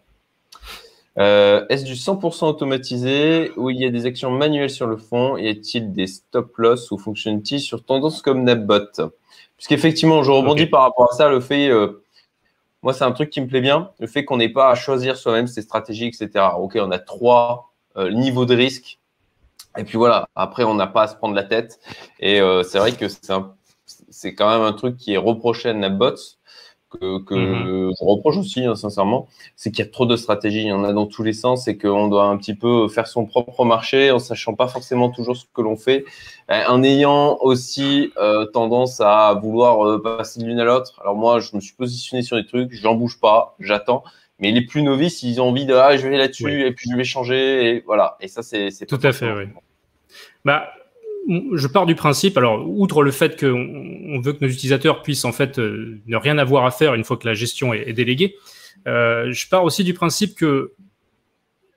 Est-ce du 100% automatisé ou il y a des actions manuelles sur le fond Y a-t-il des stop-loss ou functionality sur tendance comme NetBot Puisqu'effectivement, je rebondis par rapport à ça, le fait, moi, c'est un truc qui me plaît bien, le fait qu'on n'ait pas à choisir soi-même ses stratégies, etc. Ok, on a trois niveaux de risque et puis voilà, après, on n'a pas à se prendre la tête. Et euh, c'est vrai que c'est quand même un truc qui est reproché à NetBots, que, que mhm. je reproche aussi, hein, sincèrement, c'est qu'il y a trop de stratégies. Il y en a dans tous les sens et qu'on doit un petit peu faire son propre marché en sachant pas forcément toujours ce que l'on fait, euh, en ayant aussi euh, tendance à vouloir passer de l'une à l'autre. Alors moi, je me suis positionné sur des trucs, j'en bouge pas, j'attends. Mais les plus novices, ils ont envie de ah, je vais là-dessus et puis je vais changer et voilà. Et ça, c'est tout à fait. Oui. Bah, je pars du principe, alors, outre le fait qu'on veut que nos utilisateurs puissent en fait euh, ne rien avoir à faire une fois que la gestion est, déléguée, euh, je pars aussi du principe que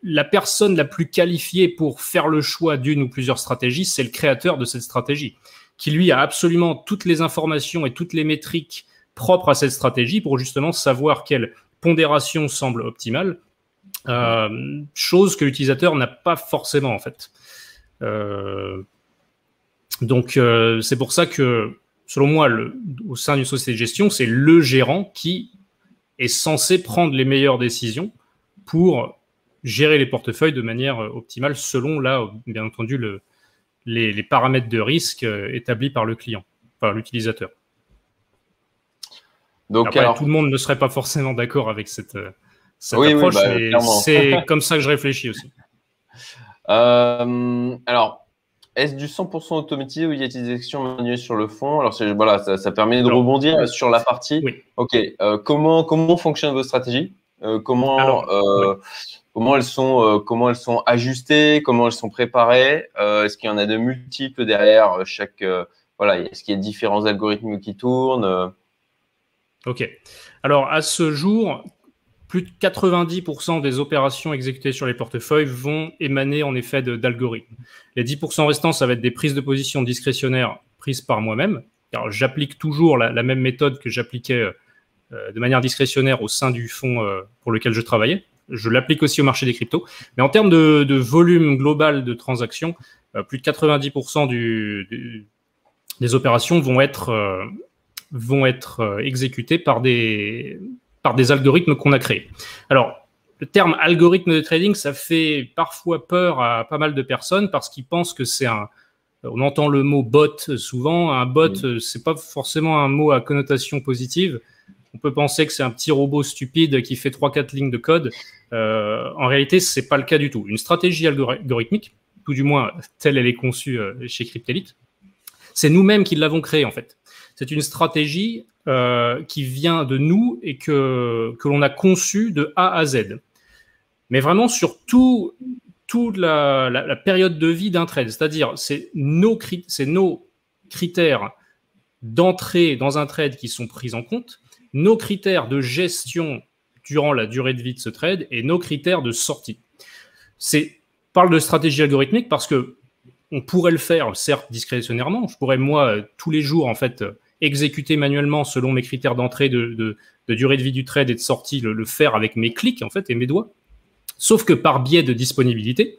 la personne la plus qualifiée pour faire le choix d'une ou plusieurs stratégies, c'est le créateur de cette stratégie, qui lui a absolument toutes les informations et toutes les métriques propres à cette stratégie pour justement savoir quelle pondération semble optimale, euh, chose que l'utilisateur n'a pas forcément en fait. Donc euh, c'est pour ça que, selon moi, le, au sein d'une société de gestion, c'est le gérant qui est censé prendre les meilleures décisions pour gérer les portefeuilles de manière euh, optimale selon, là, bien entendu, le, les, paramètres de risque établis par le client, par l'utilisateur. Donc, tout le monde ne serait pas forcément d'accord avec cette, cette approche, bah, mais c'est comme ça que je réfléchis aussi. Euh, alors, est-ce du 100% automatisé ou y a des actions manuelles sur le fond? Alors, voilà, ça, permet de rebondir sur la partie. Oui. Ok, euh, comment, comment fonctionnent vos stratégies? Euh, comment, comment, elles sont, comment elles sont ajustées? Comment elles sont préparées? Est-ce qu'il y en a de multiples derrière chaque. voilà, est-ce qu'il y a différents algorithmes qui tournent Ok. Alors, à ce jour, plus de 90% des opérations exécutées sur les portefeuilles vont émaner en effet d'algorithmes. Les 10% restants, ça va être des prises de position discrétionnaires prises par moi-même. car j'applique toujours la, même méthode que j'appliquais euh, de manière discrétionnaire au sein du fonds euh, pour lequel je travaillais. Je l'applique aussi au marché des cryptos. Mais en termes de, volume global de transactions, euh, plus de 90% des opérations vont être exécutées par des, des algorithmes qu'on a créés. Alors, le terme algorithme de trading, ça fait parfois peur à pas mal de personnes parce qu'ils pensent que c'est un. On entend le mot bot souvent. Un bot, mm. c'est pas forcément un mot à connotation positive. On peut penser que c'est un petit robot stupide qui fait 3-4 lignes de code. Euh, en réalité, c'est pas le cas du tout. Une stratégie algorithmique, tout du moins telle elle est conçue euh, chez Cryptelite, c'est nous-mêmes qui l'avons créée en fait. C'est une stratégie euh, qui vient de nous et que, que l'on a conçu de A à Z. Mais vraiment sur tout, toute la, la, période de vie d'un trade. C'est-à-dire, c'est nos, critères d'entrée dans un trade qui sont pris en compte, nos critères de gestion durant la durée de vie de ce trade et nos critères de sortie. C'est parle de stratégie algorithmique parce que on pourrait le faire, certes discrétionnairement. Je pourrais moi tous les jours en fait exécuter manuellement selon mes critères d'entrée, de, durée de vie du trade et de sortie, le, faire avec mes clics en fait et mes doigts. Sauf que par biais de disponibilité,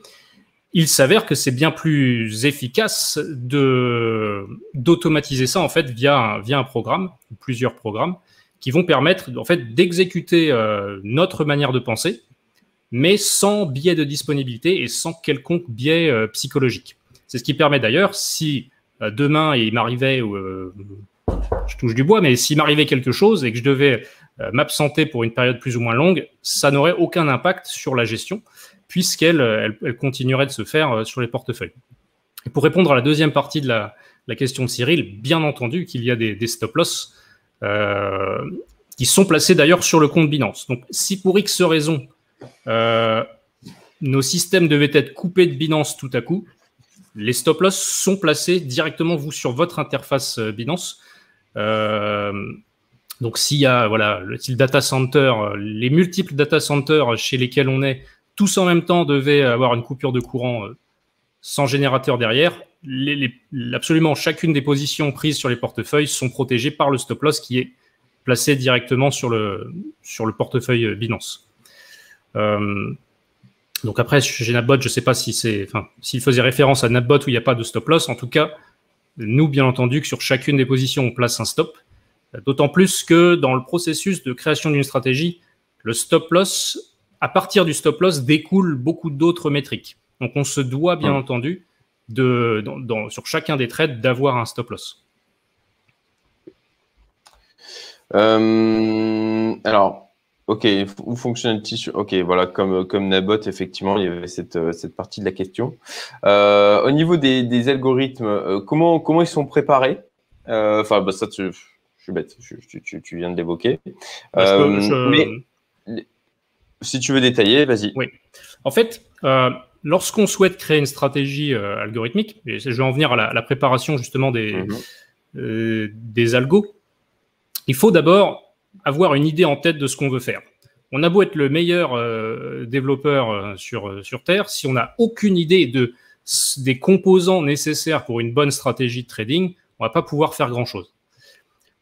il s'avère que c'est bien plus efficace de d'automatiser ça en fait via un, via un programme plusieurs programmes qui vont permettre en fait d'exécuter euh, notre manière de penser, mais sans biais de disponibilité et sans quelconque biais euh, psychologique. C'est ce qui permet d'ailleurs si euh, demain il m'arrivait je touche du bois, mais s'il m'arrivait quelque chose et que je devais euh, m'absenter pour une période plus ou moins longue, ça n'aurait aucun impact sur la gestion, puisqu'elle euh, continuerait de se faire euh, sur les portefeuilles. Et pour répondre à la deuxième partie de la, question de Cyril, bien entendu qu'il y a des, stop-loss qui sont placés d'ailleurs sur le compte Binance. Donc si pour X raison, nos systèmes devaient être coupés de Binance tout à coup, les stop-loss sont placés directement sur votre interface Binance euh, donc s'il y a voilà le data center, euh, les multiples data centers chez lesquels on est, tous en même temps devaient avoir une coupure de courant euh, sans générateur derrière, absolument chacune des positions prises sur les portefeuilles sont protégées par le stop loss qui est placé directement sur le, sur le portefeuille Binance. Donc après, chez NapBot, je ne sais pas si c'est, enfin, s'il faisait référence à NapBot où il n'y a pas de stop loss. En tout cas, nous, bien entendu, que sur chacune des positions, on place un stop. D'autant plus que dans le processus de création d'une stratégie, le stop loss, à partir du stop loss, découle beaucoup d'autres métriques. Donc on se doit, bien entendu, de, sur chacun des trades, d'avoir un stop loss. Euh, alors, Ok, où fonctionne le tissu? Ok, voilà, comme, comme Nabot, effectivement, il y avait cette, euh, cette partie de la question. Euh, au niveau des, des algorithmes, euh, comment, comment ils sont préparés? Enfin, bah, ça, je suis bête, tu, tu, viens de l'évoquer. Mais si tu veux détailler, vas-y. Oui. En fait, lorsqu'on souhaite créer une stratégie algorithmique, et je vais en venir à la, préparation justement des, mhm. des algos, il faut d'abord avoir une idée en tête de ce qu'on veut faire. On a beau être le meilleur euh, développeur euh, sur, euh, sur Terre, si on n'a aucune idée de, des composants nécessaires pour une bonne stratégie de trading, on va pas pouvoir faire grand-chose.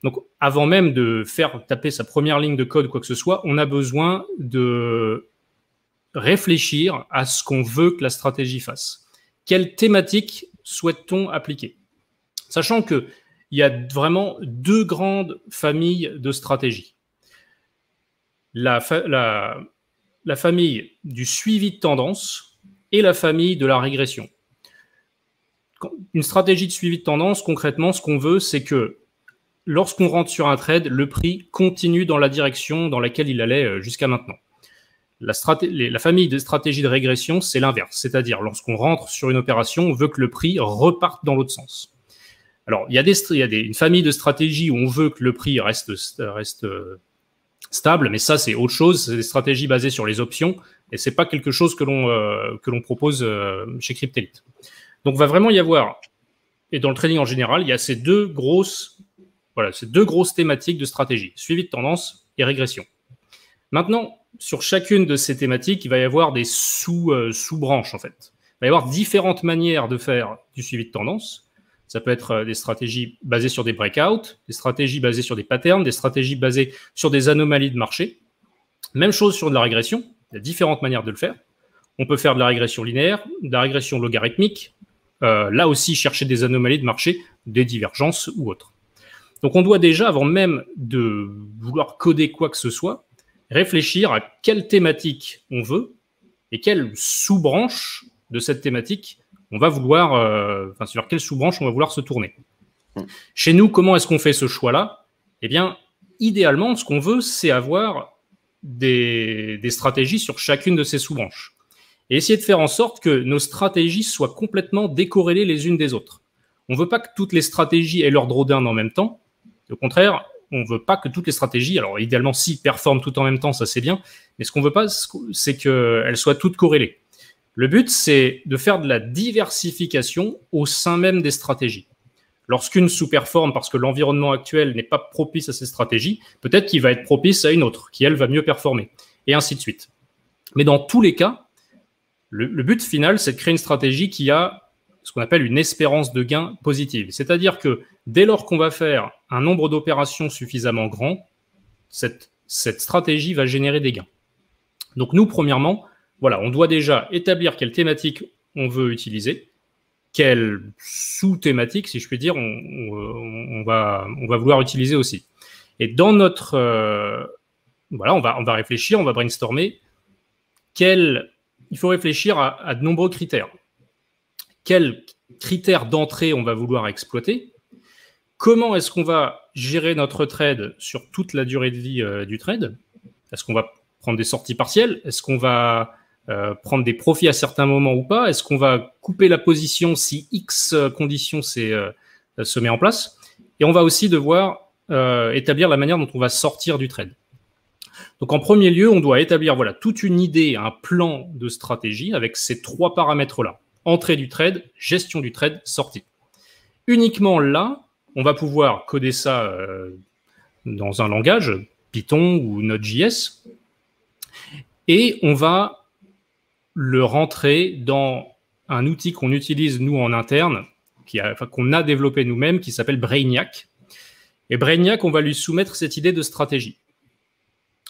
Donc, avant même de faire taper sa première ligne de code, quoi que ce soit, on a besoin de réfléchir à ce qu'on veut que la stratégie fasse. Quelle thématique souhaite-t-on appliquer? Sachant que il y a vraiment deux grandes familles de stratégies. La, famille du suivi de tendance et la famille de la régression. Une stratégie de suivi de tendance, concrètement, ce qu'on veut, c'est que lorsqu'on rentre sur un trade, le prix continue dans la direction dans laquelle il allait euh, jusqu'à maintenant. La, la, famille de stratégies de régression, c'est l'inverse. C'est-à-dire, lorsqu'on rentre sur une opération, on veut que le prix reparte dans l'autre sens. Alors, il y a, des, il y a une famille de stratégies où on veut que le prix reste, euh, stable, mais ça, c'est autre chose. C'est des stratégies basées sur les options et c'est pas quelque chose que l'on euh, propose euh, chez Cryptelite. Donc, il va vraiment y avoir, et dans le trading en général, il y a ces deux grosses, voilà, ces deux grosses thématiques de stratégie suivi de tendance et régression. Maintenant, sur chacune de ces thématiques, il va y avoir des sous, sous-branches en fait. Il va y avoir différentes manières de faire du suivi de tendance. Ça peut être euh, des stratégies basées sur des breakouts, des stratégies basées sur des patterns, des stratégies basées sur des anomalies de marché. Même chose sur de la régression. Il y a différentes manières de le faire. On peut faire de la régression linéaire, de la régression logarithmique. Euh, là aussi, chercher des anomalies de marché, des divergences ou autres. Donc, on doit déjà, avant même de vouloir coder quoi que ce soit, réfléchir à quelle thématique on veut et quelle sous-branche de cette thématique on va vouloir, euh, enfin, sur quelle sous-branche on va vouloir se tourner. Hmm. Chez nous, comment est-ce qu'on fait ce choix-là? Eh bien, idéalement, ce qu'on veut, c'est avoir des, stratégies sur chacune de ces sous-branches. Et essayer de faire en sorte que nos stratégies soient complètement décorrélées les unes des autres. On ne veut pas que toutes les stratégies aient leur drawdown en même temps. Au contraire, on ne veut pas que toutes les stratégies, alors idéalement, si performent tout en même temps, ça c'est bien, mais ce qu'on veut pas, c'est qu'elles soient toutes corrélées. Le but, c'est de faire de la diversification au sein même des stratégies. Lorsqu'une sous-performe parce que l'environnement actuel n'est pas propice à ces stratégies, peut-être qu'il va être propice à une autre, qui elle va mieux performer, et ainsi de suite. Mais dans tous les cas, le, but final, c'est de créer une stratégie qui a ce qu'on appelle une espérance de gain positive. C'est-à-dire que dès lors qu'on va faire un nombre d'opérations suffisamment grand, cette, cette stratégie va générer des gains. Donc nous, premièrement, voilà, on doit déjà établir quelle thématique on veut utiliser, quelle sous-thématique, si je puis dire, on, va, vouloir utiliser aussi. Et dans notre... Euh, voilà, on va, on va réfléchir, on va brainstormer. Quel, il faut réfléchir à, de nombreux critères. Quels critères d'entrée on va vouloir exploiter? Comment est-ce qu'on va gérer notre trade sur toute la durée de vie euh, du trade? Est-ce qu'on va prendre des sorties partielles? Est-ce qu'on va euh, prendre des profits à certains moments ou pas Est-ce qu'on va couper la position si X conditions euh, se met en place? Et on va aussi devoir euh, établir la manière dont on va sortir du trade. Donc en premier lieu, on doit établir voilà toute une idée, un plan de stratégie avec ces trois paramètres-là entrée du trade, gestion du trade, sortie. Uniquement là, on va pouvoir coder ça dans un langage Python ou Node.js et on va le rentrer dans un outil qu'on utilise nous en interne, qu'on a, développé nous-mêmes, qui s'appelle Brainiac. Et Brainiac, on va lui soumettre cette idée de stratégie.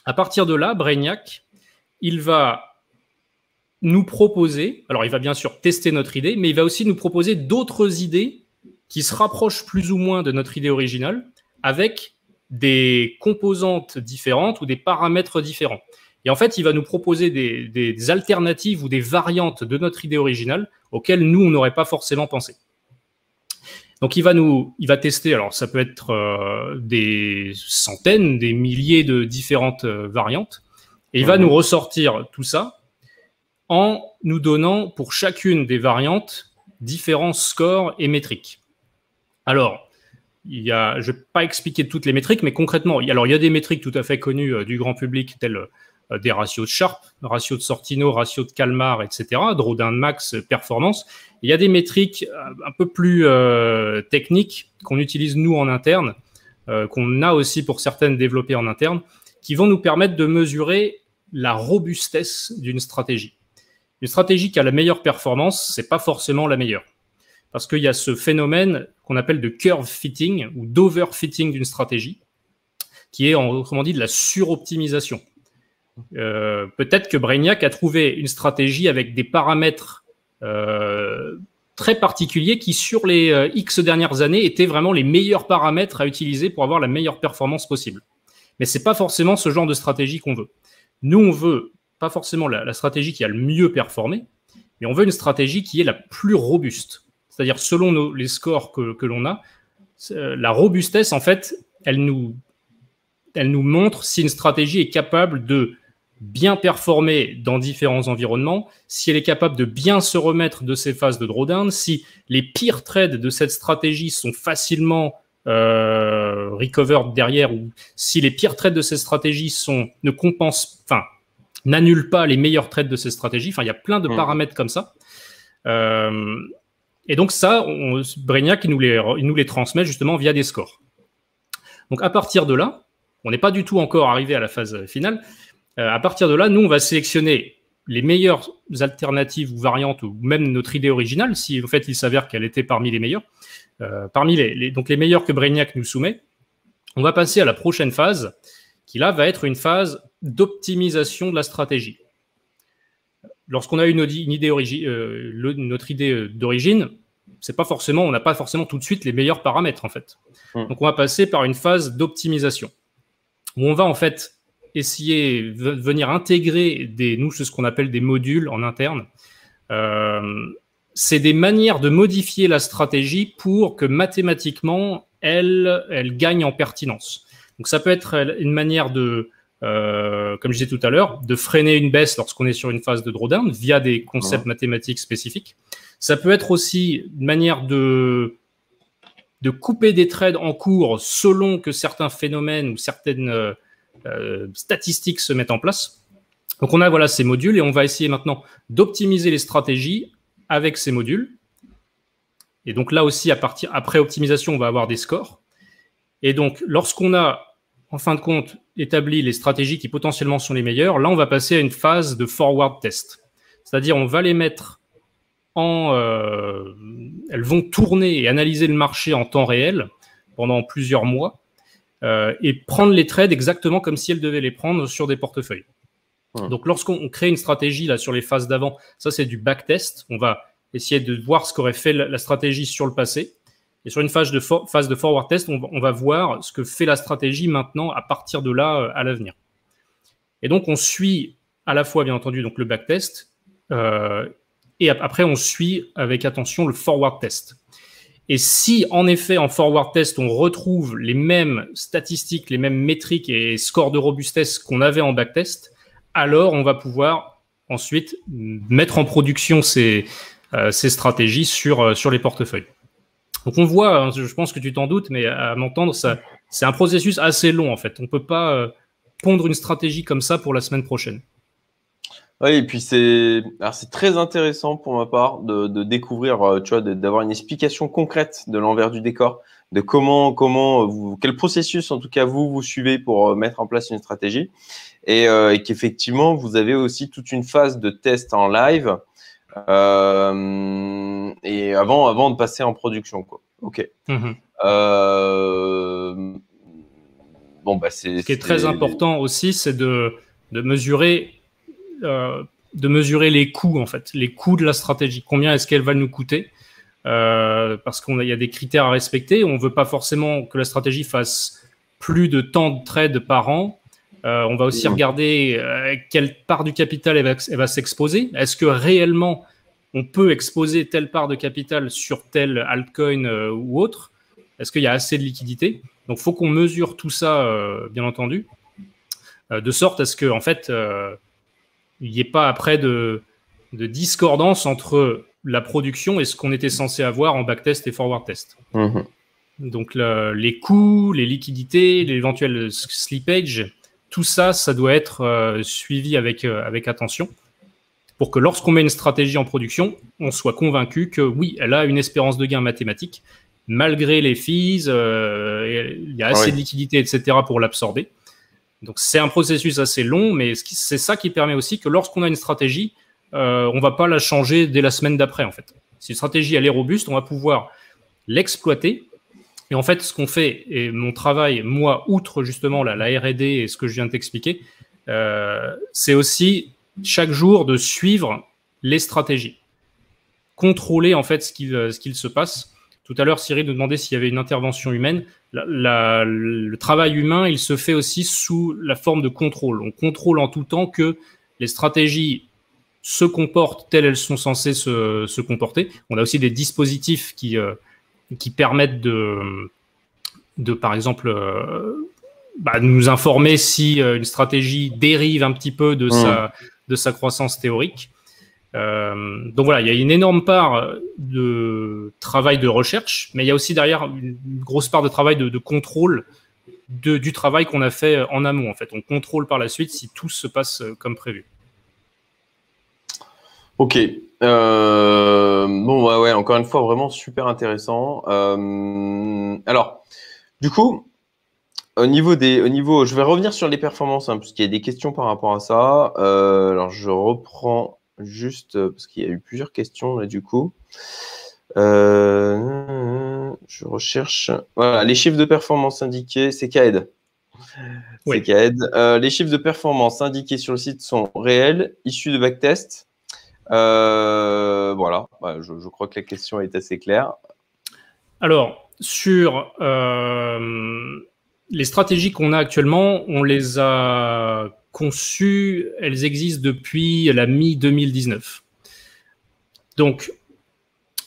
À partir de là, Brainiac, il va nous proposer, alors il va bien sûr tester notre idée, mais il va aussi nous proposer d'autres idées qui se rapprochent plus ou moins de notre idée originale avec des composantes différentes ou des paramètres différents. Et en fait, il va nous proposer des, alternatives ou des variantes de notre idée originale auxquelles nous, on n'aurait pas forcément pensé. Donc, il va nous, il va tester. Alors, ça peut être euh, des centaines, des milliers de différentes euh, variantes, et il va nous ressortir tout ça en nous donnant pour chacune des variantes différents scores et métriques. Alors, il y a, je ne vais pas expliquer toutes les métriques, mais concrètement, il y, alors il y a des métriques tout à fait connues euh, du grand public, telles des ratios de Sharp, ratio de Sortino, ratio de Calmar, etc., Drawdown Max, performance. Il y a des métriques euh, un peu plus techniques qu'on utilise nous en interne, qu'on a aussi pour certaines développées en interne, qui vont nous permettre de mesurer la robustesse d'une stratégie. Une stratégie qui a la meilleure performance, c'est pas forcément la meilleure parce qu'il y a ce phénomène qu'on appelle de curve fitting ou d'overfitting d'une stratégie, qui est autrement dit de la suroptimisation. Euh, peut-être que Brainiac a trouvé une stratégie avec des paramètres euh, très particuliers qui, sur les euh, X dernières années, étaient vraiment les meilleurs paramètres à utiliser pour avoir la meilleure performance possible. Mais c'est pas forcément ce genre de stratégie qu'on veut. Nous, on veut pas forcément la stratégie qui a le mieux performé, mais on veut une stratégie qui est la plus robuste. C'est-à-dire, selon les scores que, l'on a, la robustesse, en fait, elle nous, elle nous montre si une stratégie est capable de bien performer dans différents environnements, si elle est capable de bien se remettre de ses phases de drawdown, si les pires trades de cette stratégie sont facilement euh, recovered derrière, ou si les pires trades de cette stratégie sont, ne compensent, enfin, n'annulent pas les meilleurs trades de cette stratégie. Enfin, il y a plein de mmh. paramètres comme ça. Euh, et donc ça, on, il nous, les, il nous les transmet justement via des scores. Donc à partir de là, on n'est pas du tout encore arrivé à la phase finale. Euh, à partir de là, nous, on va sélectionner les meilleures alternatives ou variantes, ou même notre idée originale, si en fait il s'avère qu'elle était parmi les meilleures, euh, parmi les, donc les meilleures que Brainiac nous soumet. On va passer à la prochaine phase, qui là va être une phase d'optimisation de la stratégie lorsqu'on a une, une idée euh, notre idée d'origine, c'est pas forcément, on n'a pas forcément tout de suite les meilleurs paramètres en fait. Hmm. Donc on va passer par une phase d'optimisation où on va en fait essayer de venir intégrer des, nous, ce qu'on appelle des modules en interne. Euh, c'est des manières de modifier la stratégie pour que mathématiquement elle, elle gagne en pertinence. Donc ça peut être une manière de euh, comme je disais tout à l'heure, de freiner une baisse lorsqu'on est sur une phase de drawdown via des concepts mathématiques spécifiques. Ça peut être aussi une manière de, de couper des trades en cours selon que certains phénomènes ou certaines euh, statistiques se mettent en place. Donc on a ces modules et on va essayer maintenant d'optimiser les stratégies avec ces modules. Et donc là aussi, à partir après optimisation, on va avoir des scores. Et donc lorsqu'on a en fin de compte, établit les stratégies qui potentiellement sont les meilleures, là, on va passer à une phase de forward test. C'est-à-dire, on va les mettre en. Euh, elles vont tourner et analyser le marché en temps réel pendant plusieurs mois euh, et prendre les trades exactement comme si elles devaient les prendre sur des portefeuilles. Donc, lorsqu'on crée une stratégie là sur les phases d'avant, ça c'est du backtest. On va essayer de voir ce qu'aurait fait la stratégie sur le passé. Et sur une phase de, phase de forward test, on, va voir ce que fait la stratégie maintenant à partir de là euh, à l'avenir. Et donc, on suit à la fois, bien entendu, donc le backtest, euh, et après, on suit avec attention le forward test. Et si, en effet, en forward test, on retrouve les mêmes statistiques, les mêmes métriques et scores de robustesse qu'on avait en backtest, alors on va pouvoir ensuite mettre en production ces, euh, ces stratégies sur, sur les portefeuilles. Donc on voit, hein, je pense que tu t'en doutes, mais à m'entendre, c'est un processus assez long en fait. On ne peut pas euh, pondre une stratégie comme ça pour la semaine prochaine. Oui, et puis c'est très intéressant pour ma part de, découvrir, euh, tu vois, d'avoir une explication concrète de l'envers du décor, de comment, comment vous, quel processus en tout cas vous vous suivez pour euh, mettre en place une stratégie, et, et qu'effectivement vous avez aussi toute une phase de test en live euh, et avant, avant de passer en production, quoi. Ok. Mhm. Euh, bon, bah, c'est. Ce qui est très important aussi, c'est de, de mesurer euh, de mesurer les coûts en fait, les coûts de la stratégie. Combien est-ce qu'elle va nous coûter euh, Parce qu'il y a des critères à respecter. On ne veut pas forcément que la stratégie fasse plus de temps de trades par an. Euh, on va aussi regarder euh, quelle part du capital elle va, s'exposer. Est-ce que réellement on peut exposer telle part de capital sur tel altcoin ou autre? Est-ce qu'il y a assez de liquidité Donc, il faut qu'on mesure tout ça, bien entendu, de sorte à ce que, en fait, il n'y ait pas après de, discordance entre la production et ce qu'on était censé avoir en backtest et forward test. Mhm. Donc les coûts, les liquidités, l'éventuel slippage, tout ça, ça doit être euh, suivi avec, euh, avec attention pour que lorsqu'on met une stratégie en production, on soit convaincu que oui, elle a une espérance de gain mathématique, malgré les fees, euh, il y a assez de liquidité, etc. pour l'absorber. Donc c'est un processus assez long, mais c'est ça qui permet aussi que lorsqu'on a une stratégie, euh, on va pas la changer dès la semaine d'après en fait. Si une stratégie est robuste, on va pouvoir l'exploiter. Et en fait, ce qu'on fait, et mon travail, moi, outre justement la, R&D et ce que je viens de t'expliquer, euh, c'est aussi chaque jour de suivre les stratégies, contrôler en fait ce qu'il ce qu'il se passe. Tout à l'heure, Cyril nous demandait s'il y avait une intervention humaine le travail humain, il se fait aussi sous la forme de contrôle. On contrôle en tout temps que les stratégies se comportent telles elles sont censées se, comporter. On a aussi des dispositifs qui, euh, qui permettent de, de, par exemple, euh, bah, nous informer si euh, une stratégie dérive un petit peu de, mmh. sa, de sa croissance théorique. Euh, donc voilà, il y a une énorme part de travail de recherche, mais il y a aussi derrière une grosse part de travail de, contrôle du travail qu'on a fait en amont. En fait, on contrôle par la suite si tout se passe comme prévu. Ok. Euh, bon, ouais, ouais, encore une fois, vraiment super intéressant. Euh, alors, du coup, au niveau des, au niveau, je vais revenir sur les performances, hein, parce y a des questions par rapport à ça. alors, je reprends juste euh, parce qu'il y a eu plusieurs questions là du coup. Euh, je recherche. Voilà, les chiffres de performance indiqués, c'est KAED. Oui. Euh, les chiffres de performance indiqués sur le site sont réels, issus de backtest. voilà, bah, je, crois que la question est assez claire. Alors, sur les stratégies qu'on a actuellement, on les a conçues, elles existent depuis la mi-2019. Donc,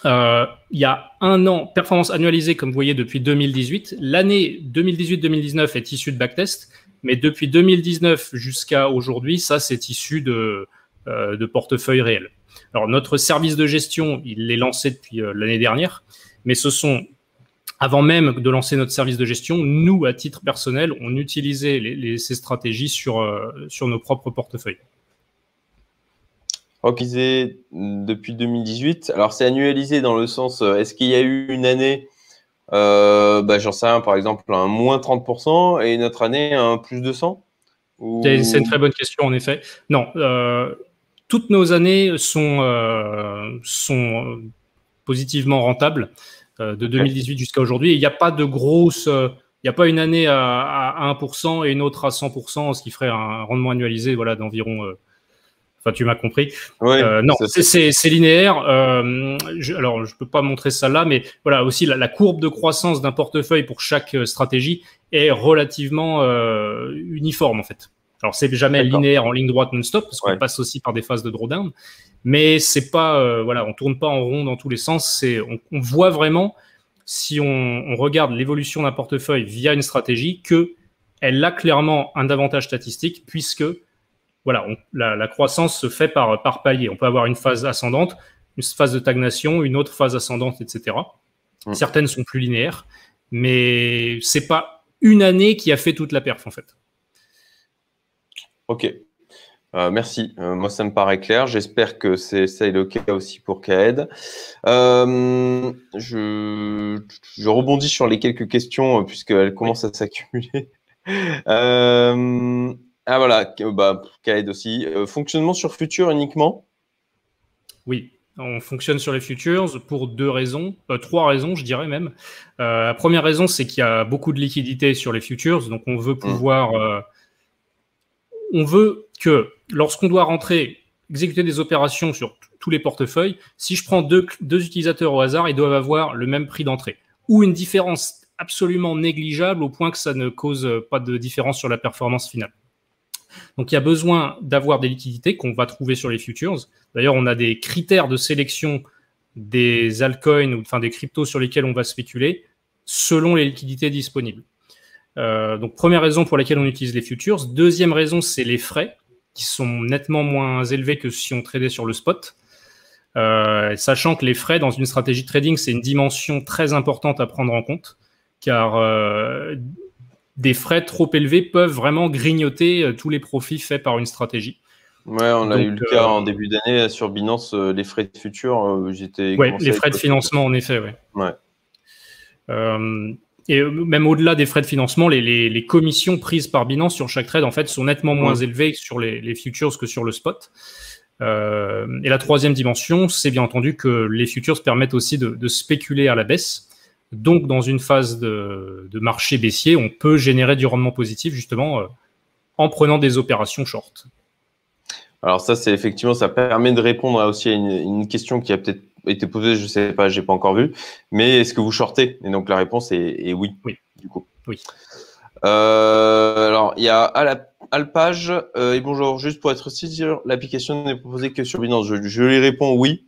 euh, il y a un an, performance annualisée, comme vous voyez, depuis 2018. L'année 2018-2019 est issue de backtest, mais depuis 2019 jusqu'à aujourd'hui, ça, c'est issu de, euh, portefeuille réel. Alors, notre service de gestion, il est lancé depuis euh, l'année dernière, mais ce sont avant même de lancer notre service de gestion, nous, à titre personnel, on utilisait ces stratégies sur, euh, sur nos propres portefeuilles. Organisé depuis 2018. Alors, c'est annualisé dans le sens, euh, est-ce qu'il y a eu une année, euh, bah, j'en sais rien, par exemple, un moins 30% et une autre année, un plus 200 C'est une très bonne question, en effet. Non, toutes nos années sont, sont positivement rentables. Euh, de 2018 jusqu'à aujourd'hui. Il n'y a pas de grosse, euh, il n'y a pas une année à, 1% et une autre à 100%, ce qui ferait un rendement annualisé voilà, d'environ. Euh, enfin, tu m'as compris. non, c'est linéaire. alors, je peux pas montrer ça là, mais voilà aussi la, courbe de croissance d'un portefeuille pour chaque stratégie est relativement uniforme en fait. Alors, c'est jamais linéaire en ligne droite non-stop parce qu'on passe aussi par des phases de drawdown mais c'est pas euh, voilà, on tourne pas en rond dans tous les sens. C'est on, voit vraiment si on, regarde l'évolution d'un portefeuille via une stratégie que elle a clairement un avantage statistique puisque voilà, la, croissance se fait par, par palier. On peut avoir une phase ascendante, une phase de stagnation, une autre phase ascendante, etc. Mmh. Certaines sont plus linéaires, mais c'est pas une année qui a fait toute la perf en fait. Ok, euh, merci. Euh, moi, ça me paraît clair. J'espère que c'est ça est le cas aussi pour Kaed. Euh, je, je, rebondis sur les quelques questions puisqu'elles commencent à s'accumuler. ah voilà, bah, Kaed aussi. fonctionnement sur Future uniquement? Oui. On fonctionne sur les futures pour deux raisons, trois raisons, je dirais même. la première raison, c'est qu'il y a beaucoup de liquidités sur les futures, donc on veut mmh. pouvoir, on veut que lorsqu'on doit rentrer exécuter des opérations sur tous les portefeuilles, si je prends deux, utilisateurs au hasard, ils doivent avoir le même prix d'entrée ou une différence absolument négligeable au point que ça ne cause pas de différence sur la performance finale. Donc il y a besoin d'avoir des liquidités qu'on va trouver sur les futures. D'ailleurs, on a des critères de sélection des altcoins ou enfin des cryptos sur lesquels on va spéculer selon les liquidités disponibles. Euh, donc première raison pour laquelle on utilise les futures. Deuxième raison, c'est les frais qui sont nettement moins élevés que si on tradait sur le spot. Euh, sachant que les frais dans une stratégie de trading, c'est une dimension très importante à prendre en compte, car euh, des frais trop élevés peuvent vraiment grignoter tous les profits faits par une stratégie. Ouais, on a eu le cas en début d'année sur Binance, les frais de futur, j'étais. Ouais, les frais de financement, en effet, oui. Ouais. Et même au-delà des frais de financement, les, les, commissions prises par Binance sur chaque trade, en fait, sont nettement moins élevées sur les, les, futures que sur le spot. Euh, et la troisième dimension, c'est bien entendu que les futures permettent aussi de, spéculer à la baisse. Donc, dans une phase de, marché baissier, on peut générer du rendement positif justement euh, en prenant des opérations short. Alors ça, c'est effectivement, ça permet de répondre aussi à une, question qui a peut-être été posée, je ne sais pas, j'ai pas encore vu. Mais est-ce que vous shortez? Et donc la réponse est, oui. Oui. Du coup. Oui. Euh, alors, il y a Alpage euh, et bonjour. Juste pour être sûr, l'application n'est proposée que sur Binance. Je, je lui réponds oui.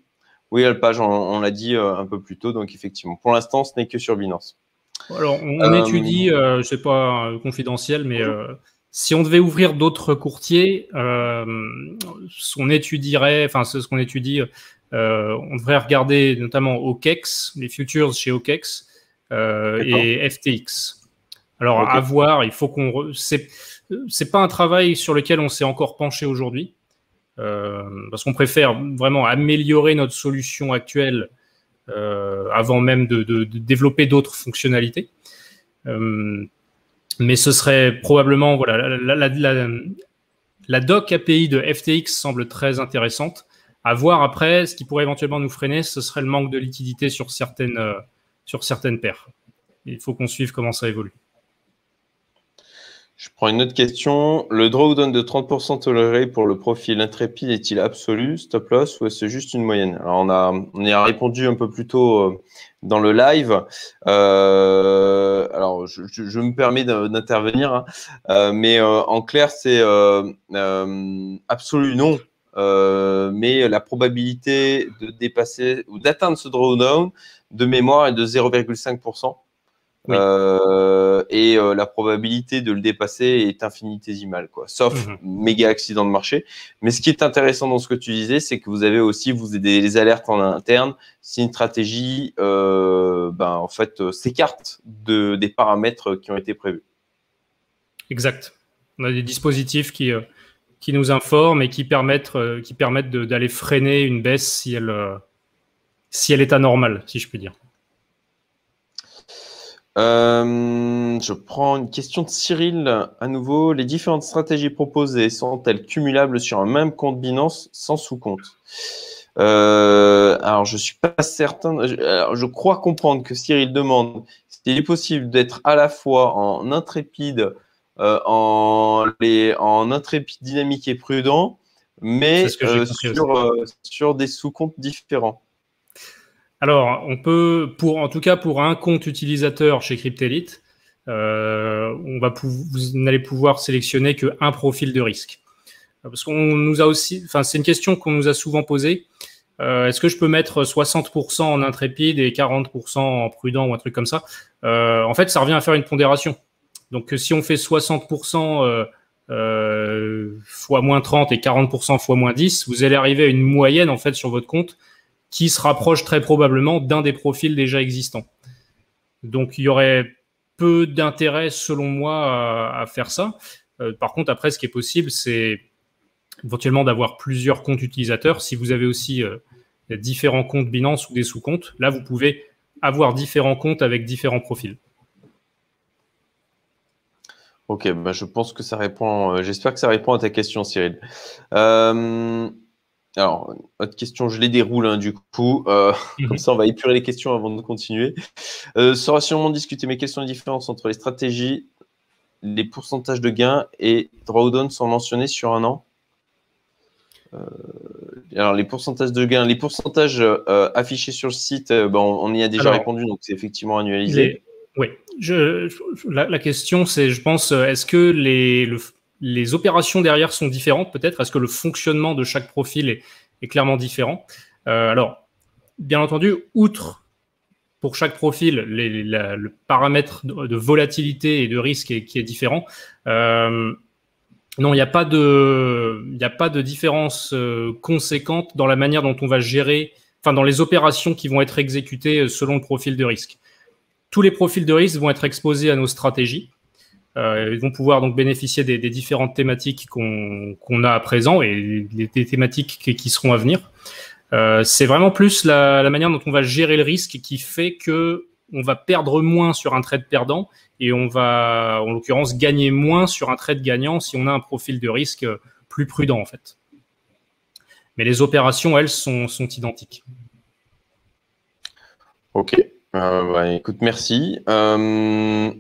Oui, Alpage, on, l'a dit euh, un peu plus tôt. Donc, effectivement, pour l'instant, ce n'est que sur Binance. Alors, on, étudie, je sais pas confidentiel, mais si on devait ouvrir d'autres courtiers, on étudierait, enfin, ce qu'on étudie, on devrait regarder notamment OKEX, les futures chez OKEX et FTX. Alors, à voir, il faut qu'on. C'est, c'est pas un travail sur lequel on s'est encore penché aujourd'hui, euh, parce qu'on préfère vraiment améliorer notre solution actuelle euh, avant même de, développer d'autres fonctionnalités. Euh, mais ce serait probablement voilà la, la, la, doc API de FTX semble très intéressante. À voir après, ce qui pourrait éventuellement nous freiner, ce serait le manque de liquidité sur certaines sur certaines paires. Il faut qu'on suive comment ça évolue. Je prends une autre question. Le drawdown de 30% toléré pour le profil intrépide est-il absolu, stop loss, ou est-ce juste une moyenne? Alors, on, a, on y a répondu un peu plus tôt euh, dans le live. Euh, alors, je, me permets d'intervenir, hein. euh, mais en clair, c'est absolu non. Mais la probabilité de dépasser ou d'atteindre ce drawdown de mémoire est de 0,5%. Euh, et euh, la probabilité de le dépasser est infinitésimale, quoi. Sauf mhm. méga accident de marché. Mais ce qui est intéressant dans ce que tu disais, c'est que vous avez aussi vous des, alertes en interne si une stratégie, euh, ben, en fait, s'écarte de, des paramètres qui ont été prévus. Exact. On a des dispositifs qui, qui nous informent et qui permettent, qui permettent d'aller freiner une baisse si elle, si elle est anormale, si je puis dire. Euh, je prends une question de Cyril à nouveau. Les différentes stratégies proposées sont-elles cumulables sur un même compte Binance sans sous-compte? Euh, Alors, je suis pas certain. Je, crois comprendre que Cyril demande s'il est possible d'être à la fois en intrépide, euh, en, les, en intrépide dynamique et prudent, mais sur, sur des sous-comptes différents. Alors, on peut, pour, en tout cas pour un compte utilisateur chez Cryptelite, euh, on va vous n'allez pouvoir sélectionner qu'un profil de risque. Parce qu'on nous a aussi, enfin, c'est une question qu'on nous a souvent posée. Euh, est-ce que je peux mettre 60% en intrépide et 40% en prudent ou un truc comme ça? Euh, En fait, ça revient à faire une pondération. Donc, si on fait 60% fois moins 30 et 40% fois moins 10, vous allez arriver à une moyenne en fait sur votre compte qui se rapproche très probablement d'un des profils déjà existants. Donc il y aurait peu d'intérêt, selon moi, à, faire ça. Euh, par contre, après, ce qui est possible, c'est éventuellement d'avoir plusieurs comptes utilisateurs. Si vous avez aussi euh, différents comptes Binance ou des sous-comptes, là, vous pouvez avoir différents comptes avec différents profils. Ok, bah je pense que ça répond. Euh, j'espère que ça répond à ta question, Cyril. Euh, alors, autre question, je les déroule hein, du coup. Euh, mhm. Comme ça, on va épurer les questions avant de continuer. Euh, sera sûrement discuter mes questions de différence entre les stratégies, les pourcentages de gains et drawdown sont mentionnés sur un an? Alors les pourcentages de gains, les pourcentages affichés sur le site, ben, on, y a déjà répondu, donc c'est effectivement annualisé. oui, je, la, question c'est, je pense, est-ce que les, les opérations derrière sont différentes peut-être? Est-ce que le fonctionnement de chaque profil est, est clairement différent? Alors, bien entendu, outre pour chaque profil, le paramètre de, volatilité et de risque qui est différent. Euh, non, il n'y a pas de, a pas de différence euh, conséquente dans la manière dont on va gérer, enfin dans les opérations qui vont être exécutées euh, selon le profil de risque. Tous les profils de risque vont être exposés à nos stratégies. ils vont pouvoir donc bénéficier des, différentes thématiques qu'on a à présent et des thématiques qui seront à venir. Euh, c'est vraiment plus la, manière dont on va gérer le risque qui fait que on va perdre moins sur un trade perdant et on va, en l'occurrence, gagner moins sur un trade gagnant si on a un profil de risque plus prudent en fait. Mais les opérations, elles, sont, identiques. Ok. Euh, bah, écoute, merci. Euh,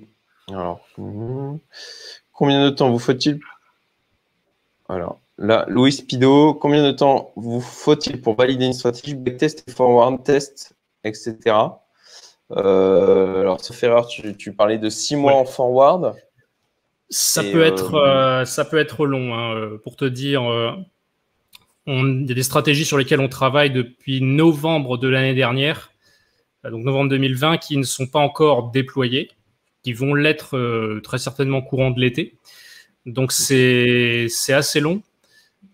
alors, combien de temps vous faut-il? Alors, Là, Louis Pido, combien de temps vous faut-il pour valider une stratégie backtest et forward test, etc. Euh, alors, sauf erreur, tu, parlais de six mois en forward. Ça, peut être, euh, ça peut être long. Hein, pour te dire, euh, il y a des stratégies sur lesquelles on travaille depuis novembre de l'année dernière, donc novembre 2020, qui ne sont pas encore déployées, qui vont l'être très certainement courant de l'été. Donc c'est assez long.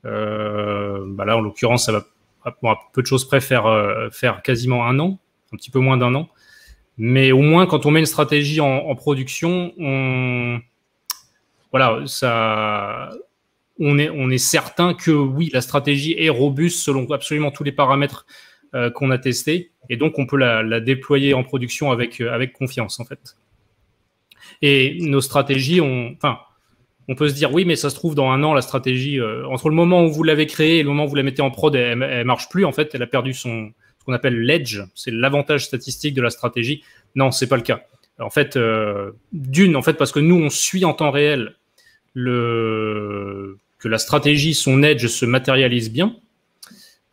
Euh, bah là, en l'occurrence, ça va à peu de choses près faire, euh, quasiment un an, un petit peu moins d'un an. Mais au moins, quand on met une stratégie en, production, on, voilà, on est certain que oui, la stratégie est robuste selon absolument tous les paramètres euh, qu'on a testés, et donc on peut la, déployer en production avec, avec confiance en fait. Et nos stratégies, ont, enfin, on peut se dire oui, mais ça se trouve dans un an la stratégie euh, entre le moment où vous l'avez créée et le moment où vous la mettez en prod, elle, elle, marche plus. En fait, elle a perdu son ce qu'on appelle l'edge, c'est l'avantage statistique de la stratégie. Non, c'est pas le cas. En fait, euh, d'une, en fait, parce que nous on suit en temps réel que la stratégie, son edge se matérialise bien.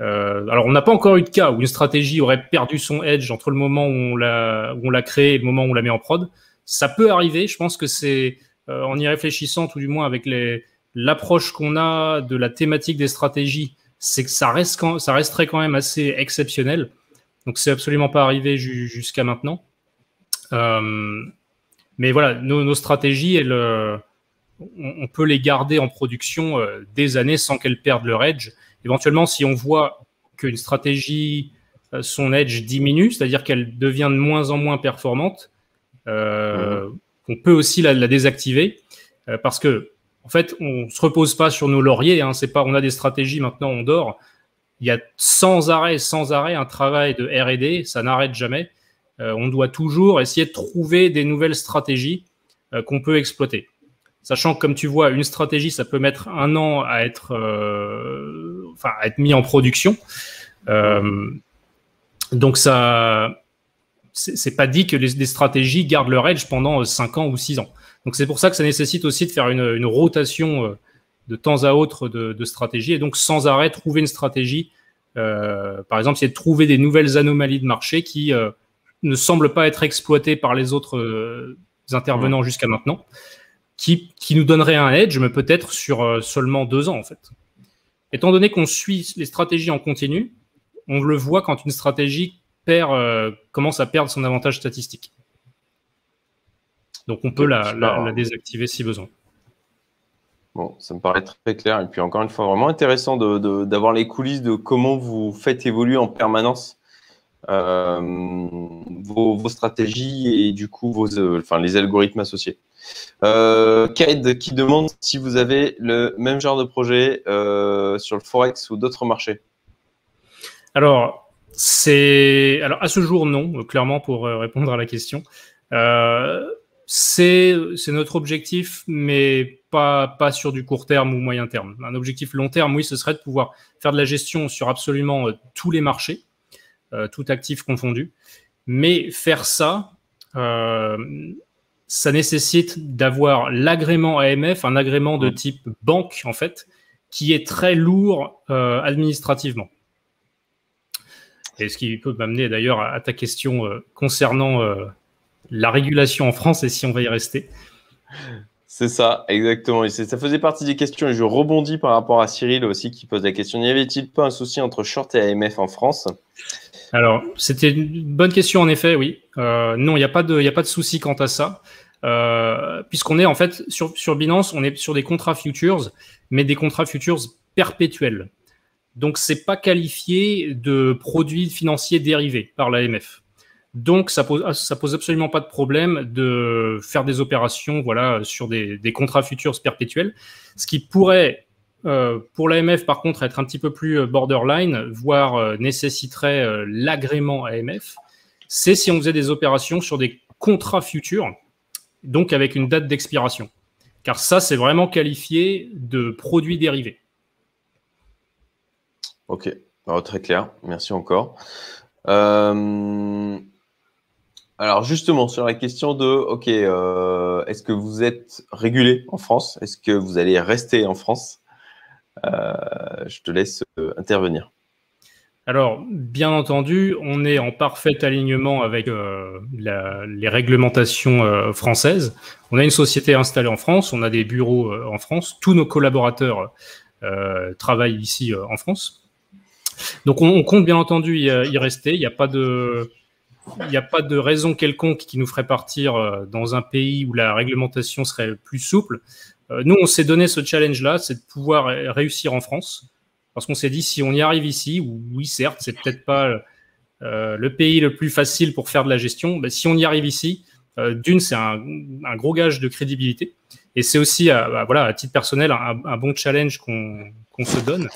Euh, alors, on n'a pas encore eu de cas où une stratégie aurait perdu son edge entre le moment où on l'a, où créé et le moment où on la met en prod. Ça peut arriver. Je pense que c'est euh, en y réfléchissant, tout du moins avec l'approche qu'on a de la thématique des stratégies, c'est que ça, reste ça resterait quand même assez exceptionnel. Donc, c'est absolument pas arrivé jusqu'à maintenant. Euh, mais voilà, nos, stratégies, on, peut les garder en production des années sans qu'elles perdent leur edge. Éventuellement, si on voit qu'une stratégie, son edge diminue, c'est-à-dire qu'elle devient de moins en moins performante, mmh on peut aussi la, désactiver euh, parce que en fait, on se repose pas sur nos lauriers. Hein, c'est pas, on a des stratégies maintenant, on dort. Il y a sans arrêt, sans arrêt un travail de R&D, ça n'arrête jamais. Euh, on doit toujours essayer de trouver des nouvelles stratégies euh, qu'on peut exploiter. Sachant que, comme tu vois, une stratégie, ça peut mettre un an à être, enfin, à être mis en production. donc ça, c'est pas dit que les, stratégies gardent leur edge pendant 5 euh, ans ou 6 ans. Donc c'est pour ça que ça nécessite aussi de faire une, rotation euh, de temps à autre de, de stratégie et donc sans arrêt trouver une stratégie. Euh, par exemple, c'est de trouver des nouvelles anomalies de marché qui ne semblent pas être exploitées par les autres intervenants jusqu'à maintenant, qui, qui, nous donnerait un edge, mais peut-être sur seulement deux ans en fait. Étant donné qu'on suit les stratégies en continu, on le voit quand une stratégie perd, euh, commence à perdre son avantage statistique. Donc on peut la, désactiver si besoin. Bon, ça me paraît très clair. Et puis encore une fois, vraiment intéressant d'avoir les coulisses de comment vous faites évoluer en permanence euh, vos, stratégies et du coup vos, euh, enfin, les algorithmes associés. Euh, Ked qui demande si vous avez le même genre de projet sur le Forex ou d'autres marchés. Alors, c'est alors à ce jour non, clairement pour euh, répondre à la question. Euh, c'est notre objectif, mais pas pas sur du court terme ou moyen terme. Un objectif long terme, oui, ce serait de pouvoir faire de la gestion sur absolument euh, tous les marchés, euh, tout actif confondu. Mais faire ça, euh, ça nécessite d'avoir l'agrément AMF, un agrément de type banque en fait, qui est très lourd administrativement. Et ce qui peut m'amener d'ailleurs à, ta question concernant la régulation en France et si on va y rester. C'est ça, exactement. Et ça faisait partie des questions et je rebondis par rapport à Cyril aussi qui pose la question. N'y avait-il pas un souci entre short et AMF en France? Alors, c'était une bonne question en effet, oui. Euh, non, il n'y a, pas de, souci quant à ça. Euh, puisqu'on est en fait sur, Binance, on est sur des contrats futures, mais des contrats futures perpétuels. Donc, c'est pas qualifié de produits financiers dérivés par l'AMF. Donc, ça pose, ça pose absolument pas de problème de faire des opérations voilà, sur des, contrats futurs perpétuels. Ce qui pourrait, euh, pour l'AMF, par contre, être un petit peu plus euh, borderline, voire euh, nécessiterait l'agrément AMF, c'est si on faisait des opérations sur des contrats futurs, donc avec une date d'expiration. Car ça, c'est vraiment qualifié de produit dérivé. Ok, très clair. Merci encore. Alors justement, sur la question de, OK, est-ce que vous êtes régulé en France? Est-ce que vous allez rester en France? Je te laisse euh, intervenir. Alors, bien entendu, on est en parfait alignement avec les réglementations françaises. On a une société installée en France, on a des bureaux en France, tous nos collaborateurs travaillent ici en France. Donc, on, compte bien entendu y rester. Il n'y a pas de il n'y a pas de raison quelconque qui nous ferait partir euh, dans un pays où la réglementation serait plus souple. Euh, nous, on s'est donné ce challenge-là, c'est de pouvoir réussir en France. Parce qu'on s'est dit, si on y arrive ici, oui, certes, c'est peut-être pas euh, le pays le plus facile pour faire de la gestion, mais si on y arrive ici, d'une, c'est un, gros gage de crédibilité. Et c'est aussi, bah, voilà, à titre personnel, un, bon challenge qu'on se donne.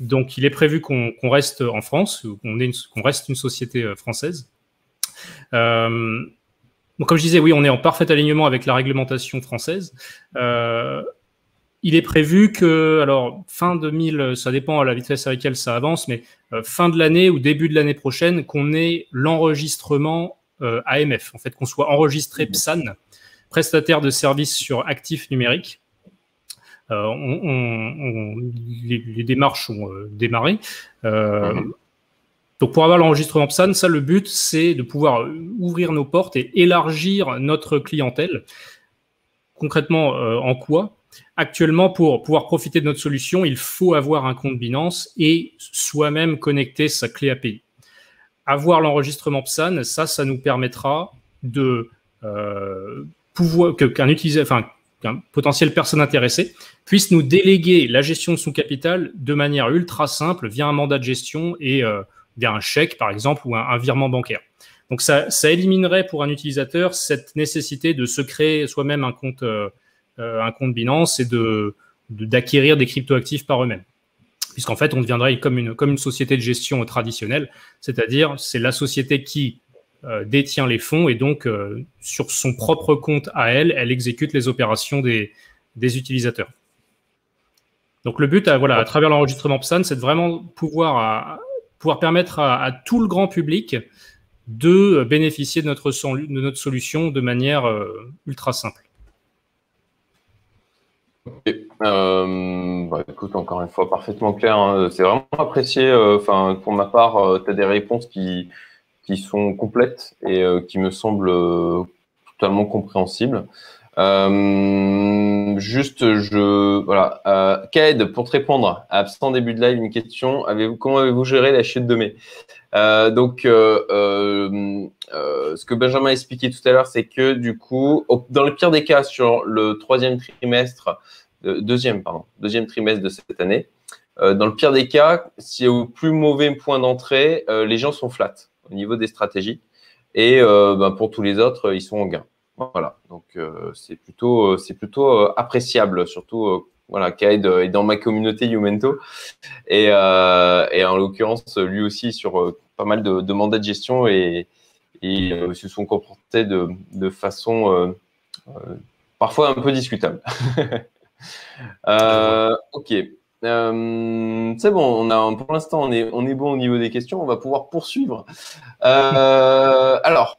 Donc, il est prévu qu'on reste en France, qu'on reste une société française. Euh, donc, comme je disais, oui, on est en parfait alignement avec la réglementation française. Euh, il est prévu que, alors, fin 2000, ça dépend à la vitesse à laquelle ça avance, mais euh, fin de l'année ou début de l'année prochaine, qu'on ait l'enregistrement AMF, en fait, qu'on soit enregistré PSAN, prestataire de services sur actifs numériques. on, les, démarches ont démarré. Mhm. Donc pour avoir l'enregistrement PSAN, ça le but c'est de pouvoir ouvrir nos portes et élargir notre clientèle. Concrètement, euh, en quoi? Actuellement, pour pouvoir profiter de notre solution, il faut avoir un compte Binance et soi-même connecter sa clé API. Avoir l'enregistrement PSAN, ça, ça nous permettra de euh, pouvoir qu'un utilisateur, enfin qu'un potentiel personne intéressée puisse nous déléguer la gestion de son capital de manière ultra simple via un mandat de gestion et euh, via un chèque, par exemple, ou un, virement bancaire. Donc, ça, ça, éliminerait pour un utilisateur cette nécessité de se créer soi-même un compte, euh, euh, un compte Binance et de, d'acquérir des cryptoactifs par eux-mêmes. Puisqu'en fait, on deviendrait comme une, comme une société de gestion traditionnelle, c'est-à-dire c'est la société qui euh, détient les fonds et donc sur son propre compte à elle, elle exécute les opérations des, des utilisateurs. Donc le but, à, voilà, à travers l'enregistrement PSAN, c'est de vraiment pouvoir pouvoir permettre à, tout le grand public de bénéficier de notre, de notre solution de manière euh, ultra simple. Euh, bah, écoute, encore une fois, parfaitement clair. Hein. C'est vraiment apprécié. Euh, pour ma part, tu as des réponses qui, qui sont complètes et qui me semblent totalement compréhensibles. Euh, juste, je voilà. Euh, pour te répondre, absent début de live, une question. Avez comment avez-vous géré la chute de mai? Euh, Donc, euh, ce que Benjamin a expliqué tout à l'heure, c'est que du coup, dans le pire des cas, sur le troisième trimestre, deuxième pardon, deuxième trimestre de cette année, dans le pire des cas, si au plus mauvais point d'entrée, les gens sont flats au niveau des stratégies, et ben, pour tous les autres, ils sont en gain. Voilà, donc euh, c'est plutôt, euh, c'est plutôt euh, appréciable, surtout voilà, Kaed est dans ma communauté Youmento et, et en l'occurrence lui aussi sur pas mal de, mandats de gestion et, ils se sont comportés de, de façon parfois un peu discutable. ok. c'est bon, on a, pour l'instant on est, on est bon au niveau des questions, on va pouvoir poursuivre. alors,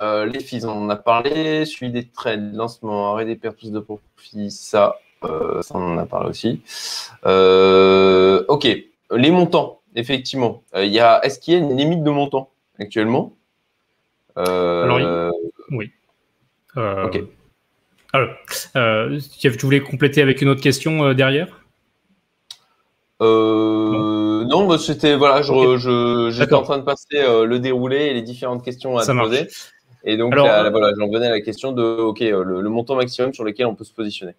euh, les fees, on en a parlé. Suivi des trades, lancement, arrêt des pertes de profit, ça, ça, on en a parlé aussi. ok, les montants, effectivement. Y a, est-ce qu'il y a une limite de montant actuellement? Alors, oui. ok. Alors, tu voulais compléter avec une autre question derrière? Euh, non, bah, c'était voilà, je, j'étais en train de passer euh, le déroulé et les différentes questions à te poser. Et donc voilà, j'en venais à la question de ok, euh, le, montant maximum sur lequel on peut se positionner.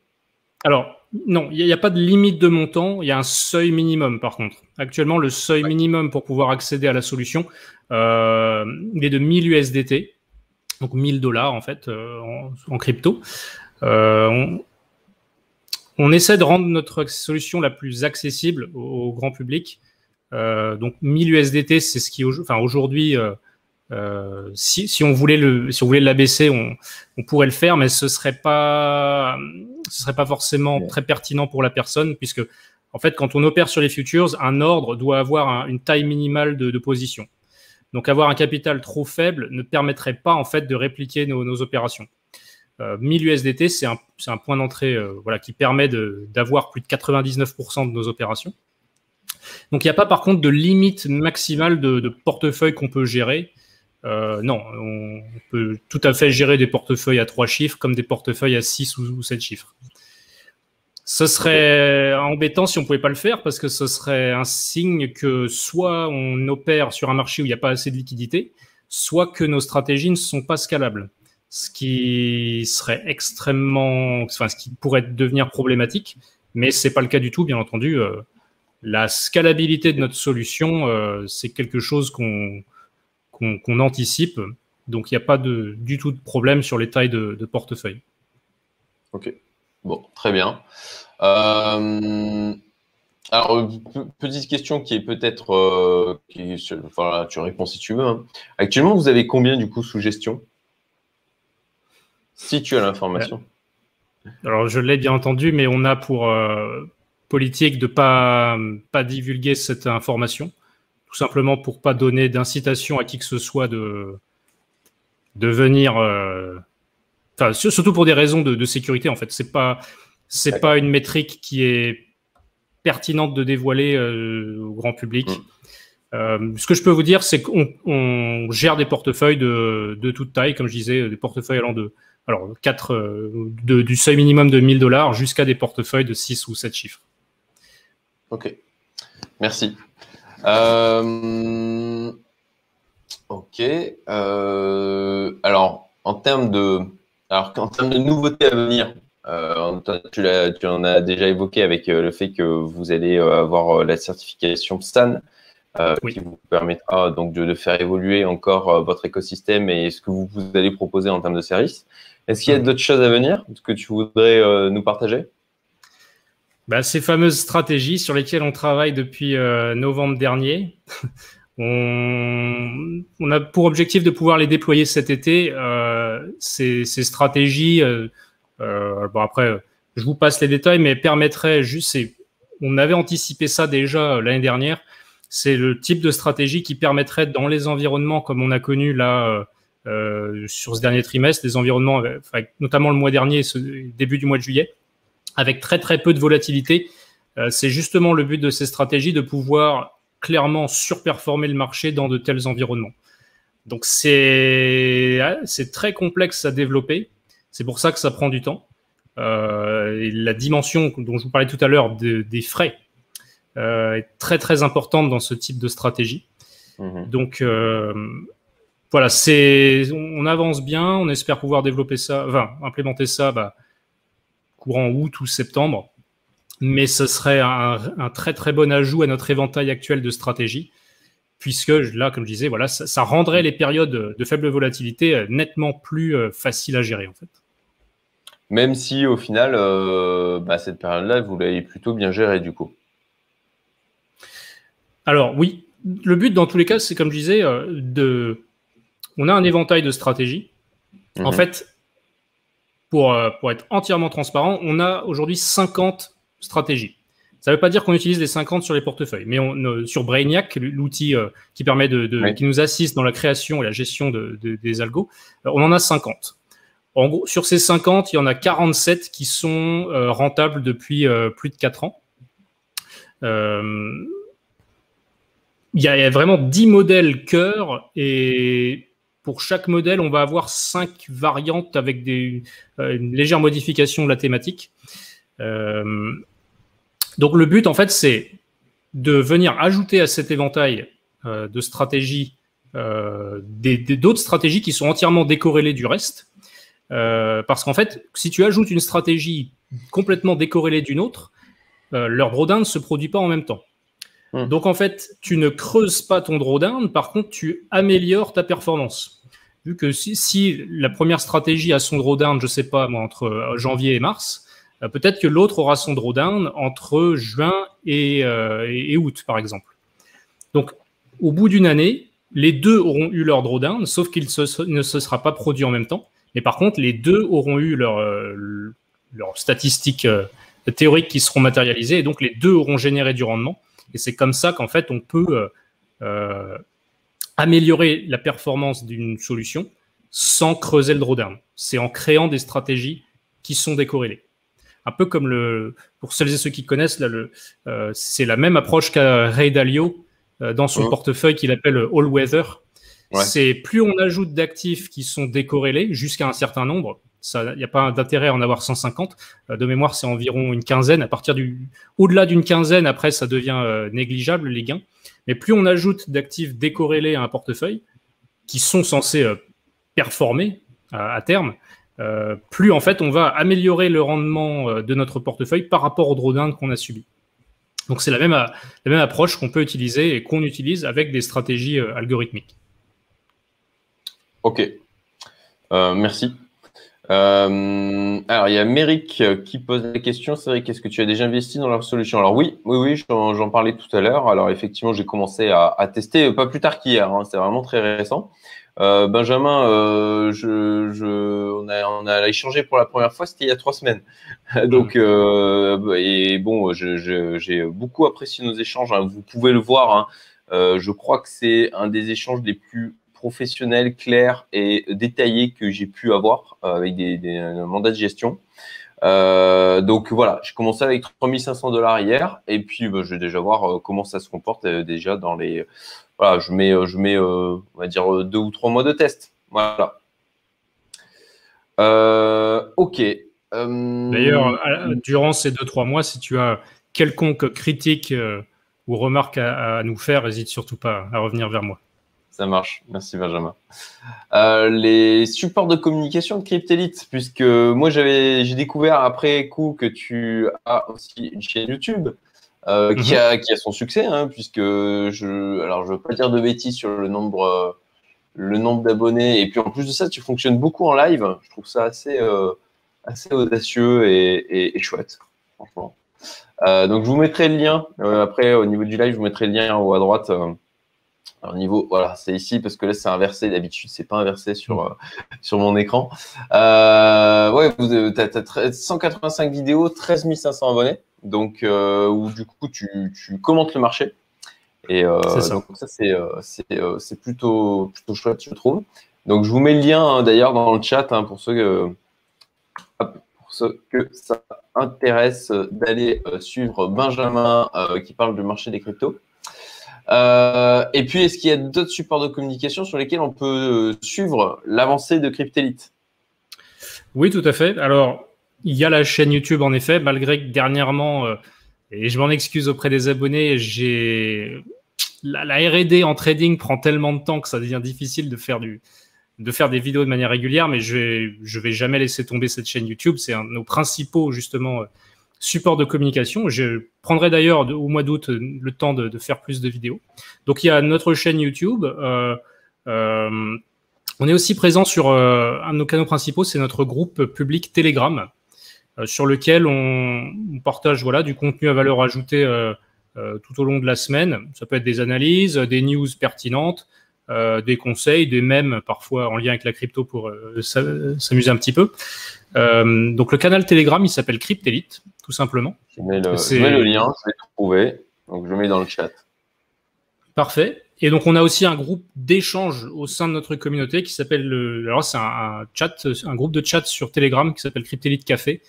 Alors non, il n'y a, pas de limite de montant, il y a un seuil minimum par contre. Actuellement, le seuil minimum pour pouvoir accéder à la solution, euh, il est de 1000 USDT, donc 1000 dollars en fait en, en, crypto. On, on essaie de rendre notre solution la plus accessible au, grand public. Euh, donc 1000 USDT, c'est ce qui, enfin aujourd'hui, euh, si, si, on voulait le, si on voulait l'abaisser, on, on, pourrait le faire, mais ce serait pas, ce serait pas forcément très pertinent pour la personne, puisque en fait, quand on opère sur les futures, un ordre doit avoir une taille minimale de, de, position. Donc avoir un capital trop faible ne permettrait pas en fait de répliquer nos, nos opérations. 1000 euh, USDT, c'est un, point d'entrée euh, voilà, qui permet d'avoir plus de 99% de nos opérations. Donc il n'y a pas par contre de limite maximale de, portefeuille qu'on peut gérer. Euh, non, on peut tout à fait gérer des portefeuilles à 3 chiffres comme des portefeuilles à 6 ou, 7 chiffres. Ce serait embêtant si on ne pouvait pas le faire parce que ce serait un signe que soit on opère sur un marché où il n'y a pas assez de liquidité, soit que nos stratégies ne sont pas scalables ce qui serait extrêmement, enfin, ce qui pourrait devenir problématique, mais c'est pas le cas du tout, bien entendu. Euh, la scalabilité de notre solution, euh, c'est quelque chose qu'on qu'on anticipe, donc il n'y a pas de, du tout de problème sur les tailles de, portefeuille. Ok, bon, très bien. Euh, alors, petite question qui est peut-être, voilà, tu réponds si tu veux. Hein. Actuellement, vous avez combien du coup sous gestion? Si tu as l'information. Alors, je l'ai bien entendu, mais on a pour euh, politique de ne pas, pas divulguer cette information, tout simplement pour pas donner d'incitation à qui que ce soit de, de venir. Euh, surtout pour des raisons de, sécurité, en fait. Ce n'est pas, pas une métrique qui est pertinente de dévoiler euh, au grand public. Mm. ce que je peux vous dire, c'est qu'on gère des portefeuilles de, de, toute taille, comme je disais, des portefeuilles allant de alors, 4, euh, du seuil minimum de 1000 dollars jusqu'à des portefeuilles de 6 ou 7 chiffres. Ok, merci. Euh, ok. Euh, alors, en termes de, alors, en termes de nouveautés à venir, tu, tu, en as déjà évoqué avec le fait que vous allez avoir la certification STAN. qui vous permettra donc de, faire évoluer encore votre écosystème et ce que vous, vous allez proposer en termes de services. Est-ce qu'il y a d'autres choses à venir que tu voudrais euh, nous partager? Bah, Ces fameuses stratégies sur lesquelles on travaille depuis euh, novembre dernier. on, a pour objectif de pouvoir les déployer cet été. Euh, ces, stratégies, bon après, je vous passe les détails, mais permettraient juste, on avait anticipé ça déjà l'année dernière, c'est le type de stratégie qui permettrait dans les environnements comme on a connu là euh, sur ce dernier trimestre, des environnements, euh, notamment le mois dernier, ce début du mois de juillet, avec très très peu de volatilité. Euh, c'est justement le but de ces stratégies de pouvoir clairement surperformer le marché dans de tels environnements. Donc c'est c'est très complexe à développer. C'est pour ça que ça prend du temps. Euh, la dimension dont je vous parlais tout à l'heure des frais euh, est très très importante dans ce type de stratégie. Mmh. Donc voilà, c'est, on avance bien, on espère pouvoir développer ça, enfin, implémenter ça bah, courant août ou septembre. Mais ce serait un, très très bon ajout à notre éventail actuel de stratégie, puisque là, comme je disais, voilà, ça, rendrait les périodes de faible volatilité euh, nettement plus euh, faciles à gérer en fait. Même si au final, euh, bah, cette période-là, vous l'avez plutôt bien gérée du coup. Alors oui, le but dans tous les cas, c'est comme je disais, de on a un éventail de stratégies. En mhm. fait, pour, euh, pour être entièrement transparent, on a aujourd'hui 50 stratégies. Ça ne veut pas dire qu'on utilise les 50 sur les portefeuilles, mais on, euh, sur Brainiac, l'outil euh, qui permet de, qui nous assiste dans la création et la gestion de, des algos, on en a 50. En gros, sur ces 50, il y en a 47 qui sont rentables depuis plus de 4 ans. il y, a, vraiment 10 modèles cœur et pour chaque modèle, on va avoir 5 variantes avec des, une légère modification de la thématique. donc le but, en fait, c'est de venir ajouter à cet éventail euh, de stratégies euh, d'autres stratégies qui sont entièrement décorrélées du reste. Euh, parce qu'en fait, si tu ajoutes une stratégie complètement décorrélée d'une autre, leur drawdown ne se produit pas en même temps. Hmm. Donc en fait, tu ne creuses pas ton drawdown, par contre, tu améliores ta performance. Vu que si, la première stratégie a son drawdown, je sais pas, moi, entre janvier et mars, euh, peut-être que l'autre aura son drawdown entre juin euh, et, août, par exemple. Donc, au bout d'une année, les deux auront eu leur drawdown, sauf qu'il ne se sera pas produit en même temps. Mais par contre, les deux auront eu leurs euh, statistiques théoriques qui seront matérialisées, et donc les deux auront généré du rendement. Et c'est comme ça qu'en fait, on peut améliorer la performance d'une solution sans creuser le drawdown. C'est en créant des stratégies qui sont décorrélées un peu comme le, pour celles et ceux qui connaissent, là, le, euh, c'est la même approche qu'a Ray Dalio euh, dans son portefeuille qu'il appelle All Weather. C'est plus on ajoute d'actifs qui sont décorrélés jusqu'à un certain nombre, il n'y a pas d'intérêt à en avoir 150. Euh, de mémoire, c'est environ une quinzaine. À partir du, au-delà d'une quinzaine, après, ça devient négligeable les gains. Mais plus on ajoute d'actifs décorrélés à un portefeuille, qui sont censés performer à terme, euh, plus en fait on va améliorer le rendement euh, de notre portefeuille par rapport au drawdown qu'on a subi. Donc c'est la même, la même approche qu'on peut utiliser et qu'on utilise avec des stratégies euh, algorithmiques. Ok, merci. Alors il y a Méric qui pose la question, c'est vrai, qu'est-ce que tu as déjà investi dans leur solution? Alors oui, oui, oui, j'en parlais tout à l'heure. Alors effectivement, j'ai commencé à, tester pas plus tard qu'hier, hein, c'est vraiment très récent. Euh, Benjamin, euh, je, je, on, a, on a échangé pour la première fois, c'était il y a trois semaines. Donc, euh, et bon, j'ai beaucoup apprécié nos échanges. Hein. Vous pouvez le voir. Hein. Euh, je crois que c'est un des échanges les plus professionnels, clairs et détaillés que j'ai pu avoir euh, avec des, mandats de gestion. Euh, donc voilà, j'ai commencé avec 3500 dollars hier et puis bah, je vais déjà voir comment ça se comporte déjà dans les voilà, je mets, euh, je mets euh, on va dire, euh, deux ou trois mois de test. Voilà. ok. D'ailleurs, durant ces deux, trois mois, si tu as quelconque critique ou remarque à, nous faire, n'hésite surtout pas à revenir vers moi. Ça marche. Merci Benjamin. les supports de communication de Cryptelite, puisque moi j'avais j'ai découvert après coup que tu as aussi une chaîne YouTube. Euh, qui, mhm. a, qui, a, son succès, hein, puisque je, alors je veux pas dire de bêtises sur le nombre, euh, le nombre d'abonnés, et puis en plus de ça, tu fonctionnes beaucoup en live. Je trouve ça assez, euh, assez audacieux et, et, chouette, franchement. donc je vous mettrai le lien. après, au niveau du live, je vous mettrai le lien en haut à droite. Au niveau, voilà, c'est ici parce que là c'est inversé. D'habitude, c'est pas inversé sur sur mon écran. ouais, vous, as, 185 vidéos, 13 500 abonnés donc euh, où du coup tu, commentes le marché. Et euh, ça. donc ça c'est euh, c'est plutôt plutôt chouette je trouve. Donc je vous mets le lien hein, d'ailleurs dans le chat hein, pour ceux pour ceux que ça intéresse d'aller suivre Benjamin qui parle du marché des cryptos. Et puis, est-ce qu'il y a d'autres supports de communication sur lesquels on peut suivre l'avancée de Cryptelite? Oui, tout à fait. Alors, il y a la chaîne YouTube, en effet, malgré que dernièrement, euh, et je m'en excuse auprès des abonnés, j'ai la, R&D en trading prend tellement de temps que ça devient difficile de faire du de faire des vidéos de manière régulière, mais je vais, je vais jamais laisser tomber cette chaîne YouTube. C'est un de nos principaux justement euh, supports de communication. Je prendrai d'ailleurs au mois d'août le temps de, faire plus de vidéos. Donc il y a notre chaîne YouTube. Euh, on est aussi présent sur un de nos canaux principaux, c'est notre groupe public Telegram. Euh, sur lequel on, partage voilà, du contenu à valeur ajoutée euh, euh, tout au long de la semaine. Ça peut être des analyses, des news pertinentes, des conseils, des mèmes parfois en lien avec la crypto pour s'amuser un petit peu. donc le canal Telegram, il s'appelle Cryptelite, tout simplement. Je mets le, lien, je vais trouver. Donc je mets dans le chat. Parfait. Et donc, on a aussi un groupe d'échange au sein de notre communauté qui s'appelle, alors c'est un, chat, un groupe de chat sur Telegram qui s'appelle Cryptelite Café,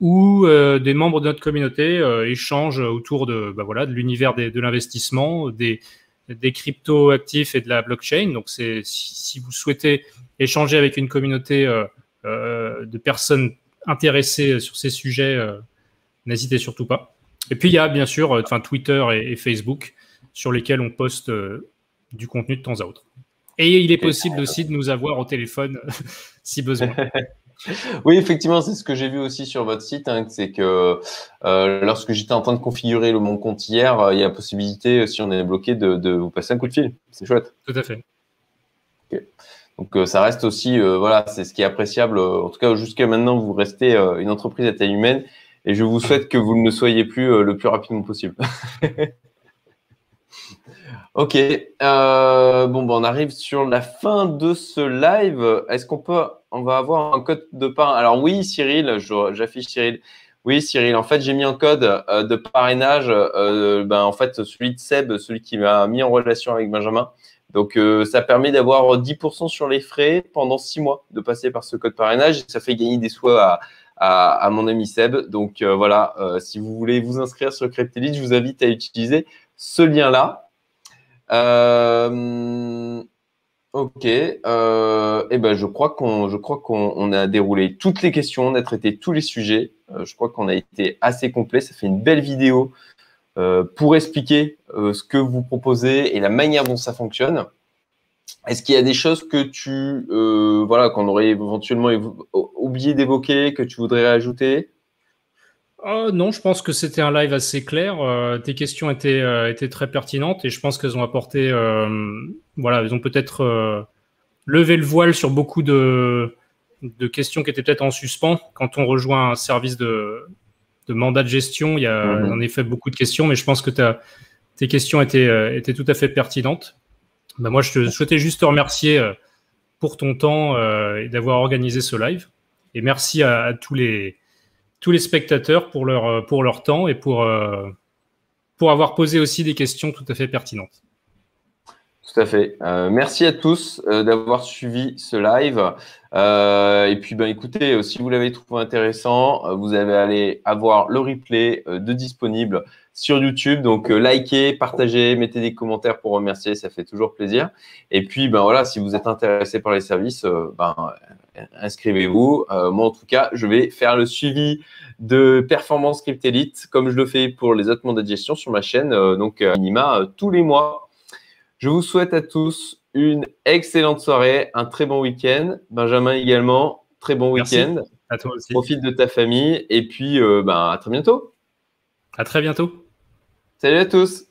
où euh, des membres de notre communauté euh, échangent autour de, bah voilà, de l'univers de l'investissement, des, des crypto actifs et de la blockchain. Donc, c'est si, vous souhaitez échanger avec une communauté euh, de personnes intéressées sur ces sujets, n'hésitez surtout pas. Et puis, il y a bien sûr, enfin, Twitter et Facebook sur lesquels on poste euh, du contenu de temps à autre. Et il est possible aussi de nous avoir au téléphone si besoin. oui, effectivement, c'est ce que j'ai vu aussi sur votre site. Hein, c'est que euh, lorsque j'étais en train de configurer le, mon compte hier, euh, il y a la possibilité, si on est bloqué, de, vous passer un coup de fil. C'est chouette. Tout à fait. Donc ça reste aussi, voilà, c'est ce qui est appréciable. En tout cas, jusqu'à maintenant, vous restez une entreprise à taille humaine et je vous souhaite que vous ne soyez plus le plus rapidement possible. Ok. Euh, bon, bon, on arrive sur la fin de ce live. Est-ce qu'on peut, on va avoir un code de parrainage Alors oui, Cyril, j'affiche Cyril. Oui, Cyril. En fait, j'ai mis un code euh, de parrainage. Euh, ben, en fait, celui de Seb, celui qui m'a mis en relation avec Benjamin. Donc, ça permet d'avoir 10% sur les frais pendant 6 mois de passer par ce code parrainage. Ça fait gagner des soins à, mon ami Seb. Donc, voilà, si vous voulez vous inscrire sur Cryptelite, je vous invite à utiliser ce lien-là. Euh, ok. Euh, eh ben, je crois qu'on, a déroulé toutes les questions, on a traité tous les sujets. Euh, je crois qu'on a été assez complet. Ça fait une belle vidéo pour expliquer ce que vous proposez et la manière dont ça fonctionne. Est-ce qu'il y a des choses que tu, voilà, qu'on aurait éventuellement oublié d'évoquer, que tu voudrais ajouter Oh, non, je pense que c'était un live assez clair. Euh, tes questions étaient, euh, étaient très pertinentes et je pense qu'elles ont apporté, euh, voilà, elles ont peut-être levé le voile sur beaucoup de, de questions qui étaient peut-être en suspens. Quand on rejoint un service de, de mandat de gestion, il y a mhm. en effet beaucoup de questions, mais je pense que tes questions étaient, étaient tout à fait pertinentes. Bah, moi, je te souhaitais juste te remercier pour ton temps et d'avoir organisé ce live. Et merci à tous les tous les spectateurs pour leur, euh, pour leur temps et pour, euh, pour avoir posé aussi des questions tout à fait pertinentes. Tout à fait. Euh, merci à tous d'avoir suivi ce live. et puis, ben, écoutez, si vous l'avez trouvé intéressant, vous allez aller avoir le replay de disponible sur YouTube. Donc, likez, partagez, mettez des commentaires pour remercier, ça fait toujours plaisir. Et puis, ben voilà, si vous êtes intéressé par les services, ben, inscrivez-vous. moi, en tout cas, je vais faire le suivi de Performance Script Elite, comme je le fais pour les autres mandats de gestion sur ma chaîne, euh, donc euh, minima euh, tous les mois. Je vous souhaite à tous une excellente soirée, un très bon week-end. Benjamin également, très bon week-end. À toi aussi. Profite de ta famille et puis ben, à très bientôt. À très bientôt. Salut à tous.